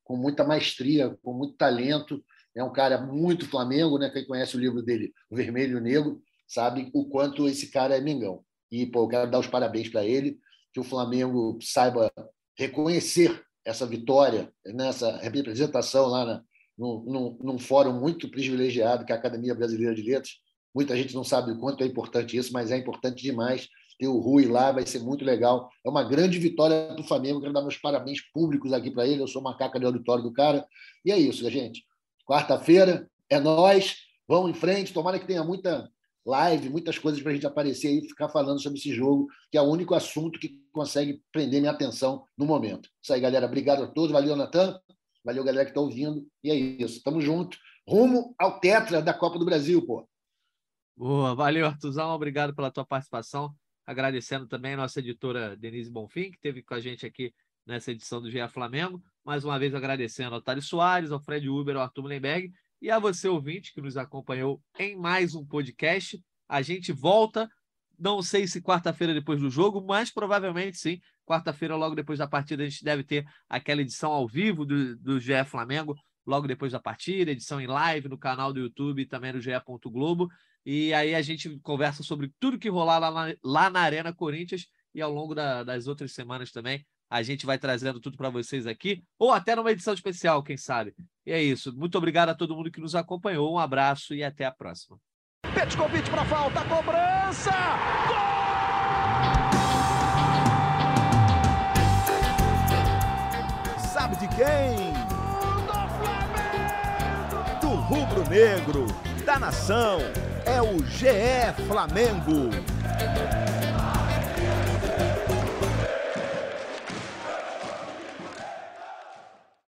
com muita maestria, com muito talento é um cara muito Flamengo, né? Quem conhece o livro dele, O Vermelho e o Negro, sabe o quanto esse cara é Mengão. E pô, eu quero dar os parabéns para ele, que o Flamengo saiba reconhecer essa vitória, nessa representação lá na, num, fórum muito privilegiado, que é a Academia Brasileira de Letras. Muita gente não sabe o quanto é importante isso, mas é importante demais ter o Rui lá, vai ser muito legal. É uma grande vitória do Flamengo. Quero dar meus parabéns públicos aqui para ele. Eu sou macaca de auditório do cara. E é isso, gente. Quarta-feira é nós. Vamos em frente. Tomara que tenha muita live, muitas coisas para a gente aparecer e ficar falando sobre esse jogo, que é o único assunto que consegue prender minha atenção no momento. Isso aí, galera. Obrigado a todos. Valeu, Natan. Valeu, galera que está ouvindo. E é isso. Tamo junto. Rumo ao Tetra da Copa do Brasil, pô. Boa, valeu, Artuzão. Obrigado pela tua participação. Agradecendo também a nossa editora Denise Bonfim, que esteve com a gente aqui nessa edição do GE Flamengo. Mais uma vez agradecendo ao Thales Soares, ao Fred Uber, ao Arthur Mullenberg e a você, ouvinte, que nos acompanhou em mais um podcast. A gente volta, não sei se quarta-feira depois do jogo, mas provavelmente sim. Quarta-feira, logo depois da partida, a gente deve ter aquela edição ao vivo do, do GE Flamengo, logo depois da partida, edição em live no canal do YouTube e também no GE. Globo. E aí a gente conversa sobre tudo que rolar lá na, lá na Arena Corinthians e ao longo da, das outras semanas também a gente vai trazendo tudo para vocês aqui, ou até numa edição especial, quem sabe. E é isso. Muito obrigado a todo mundo que nos acompanhou. Um abraço e até a próxima. convite para falta, cobrança! Gol! Sabe de quem? Do Flamengo! Do rubro-negro, da nação, é o GE Flamengo.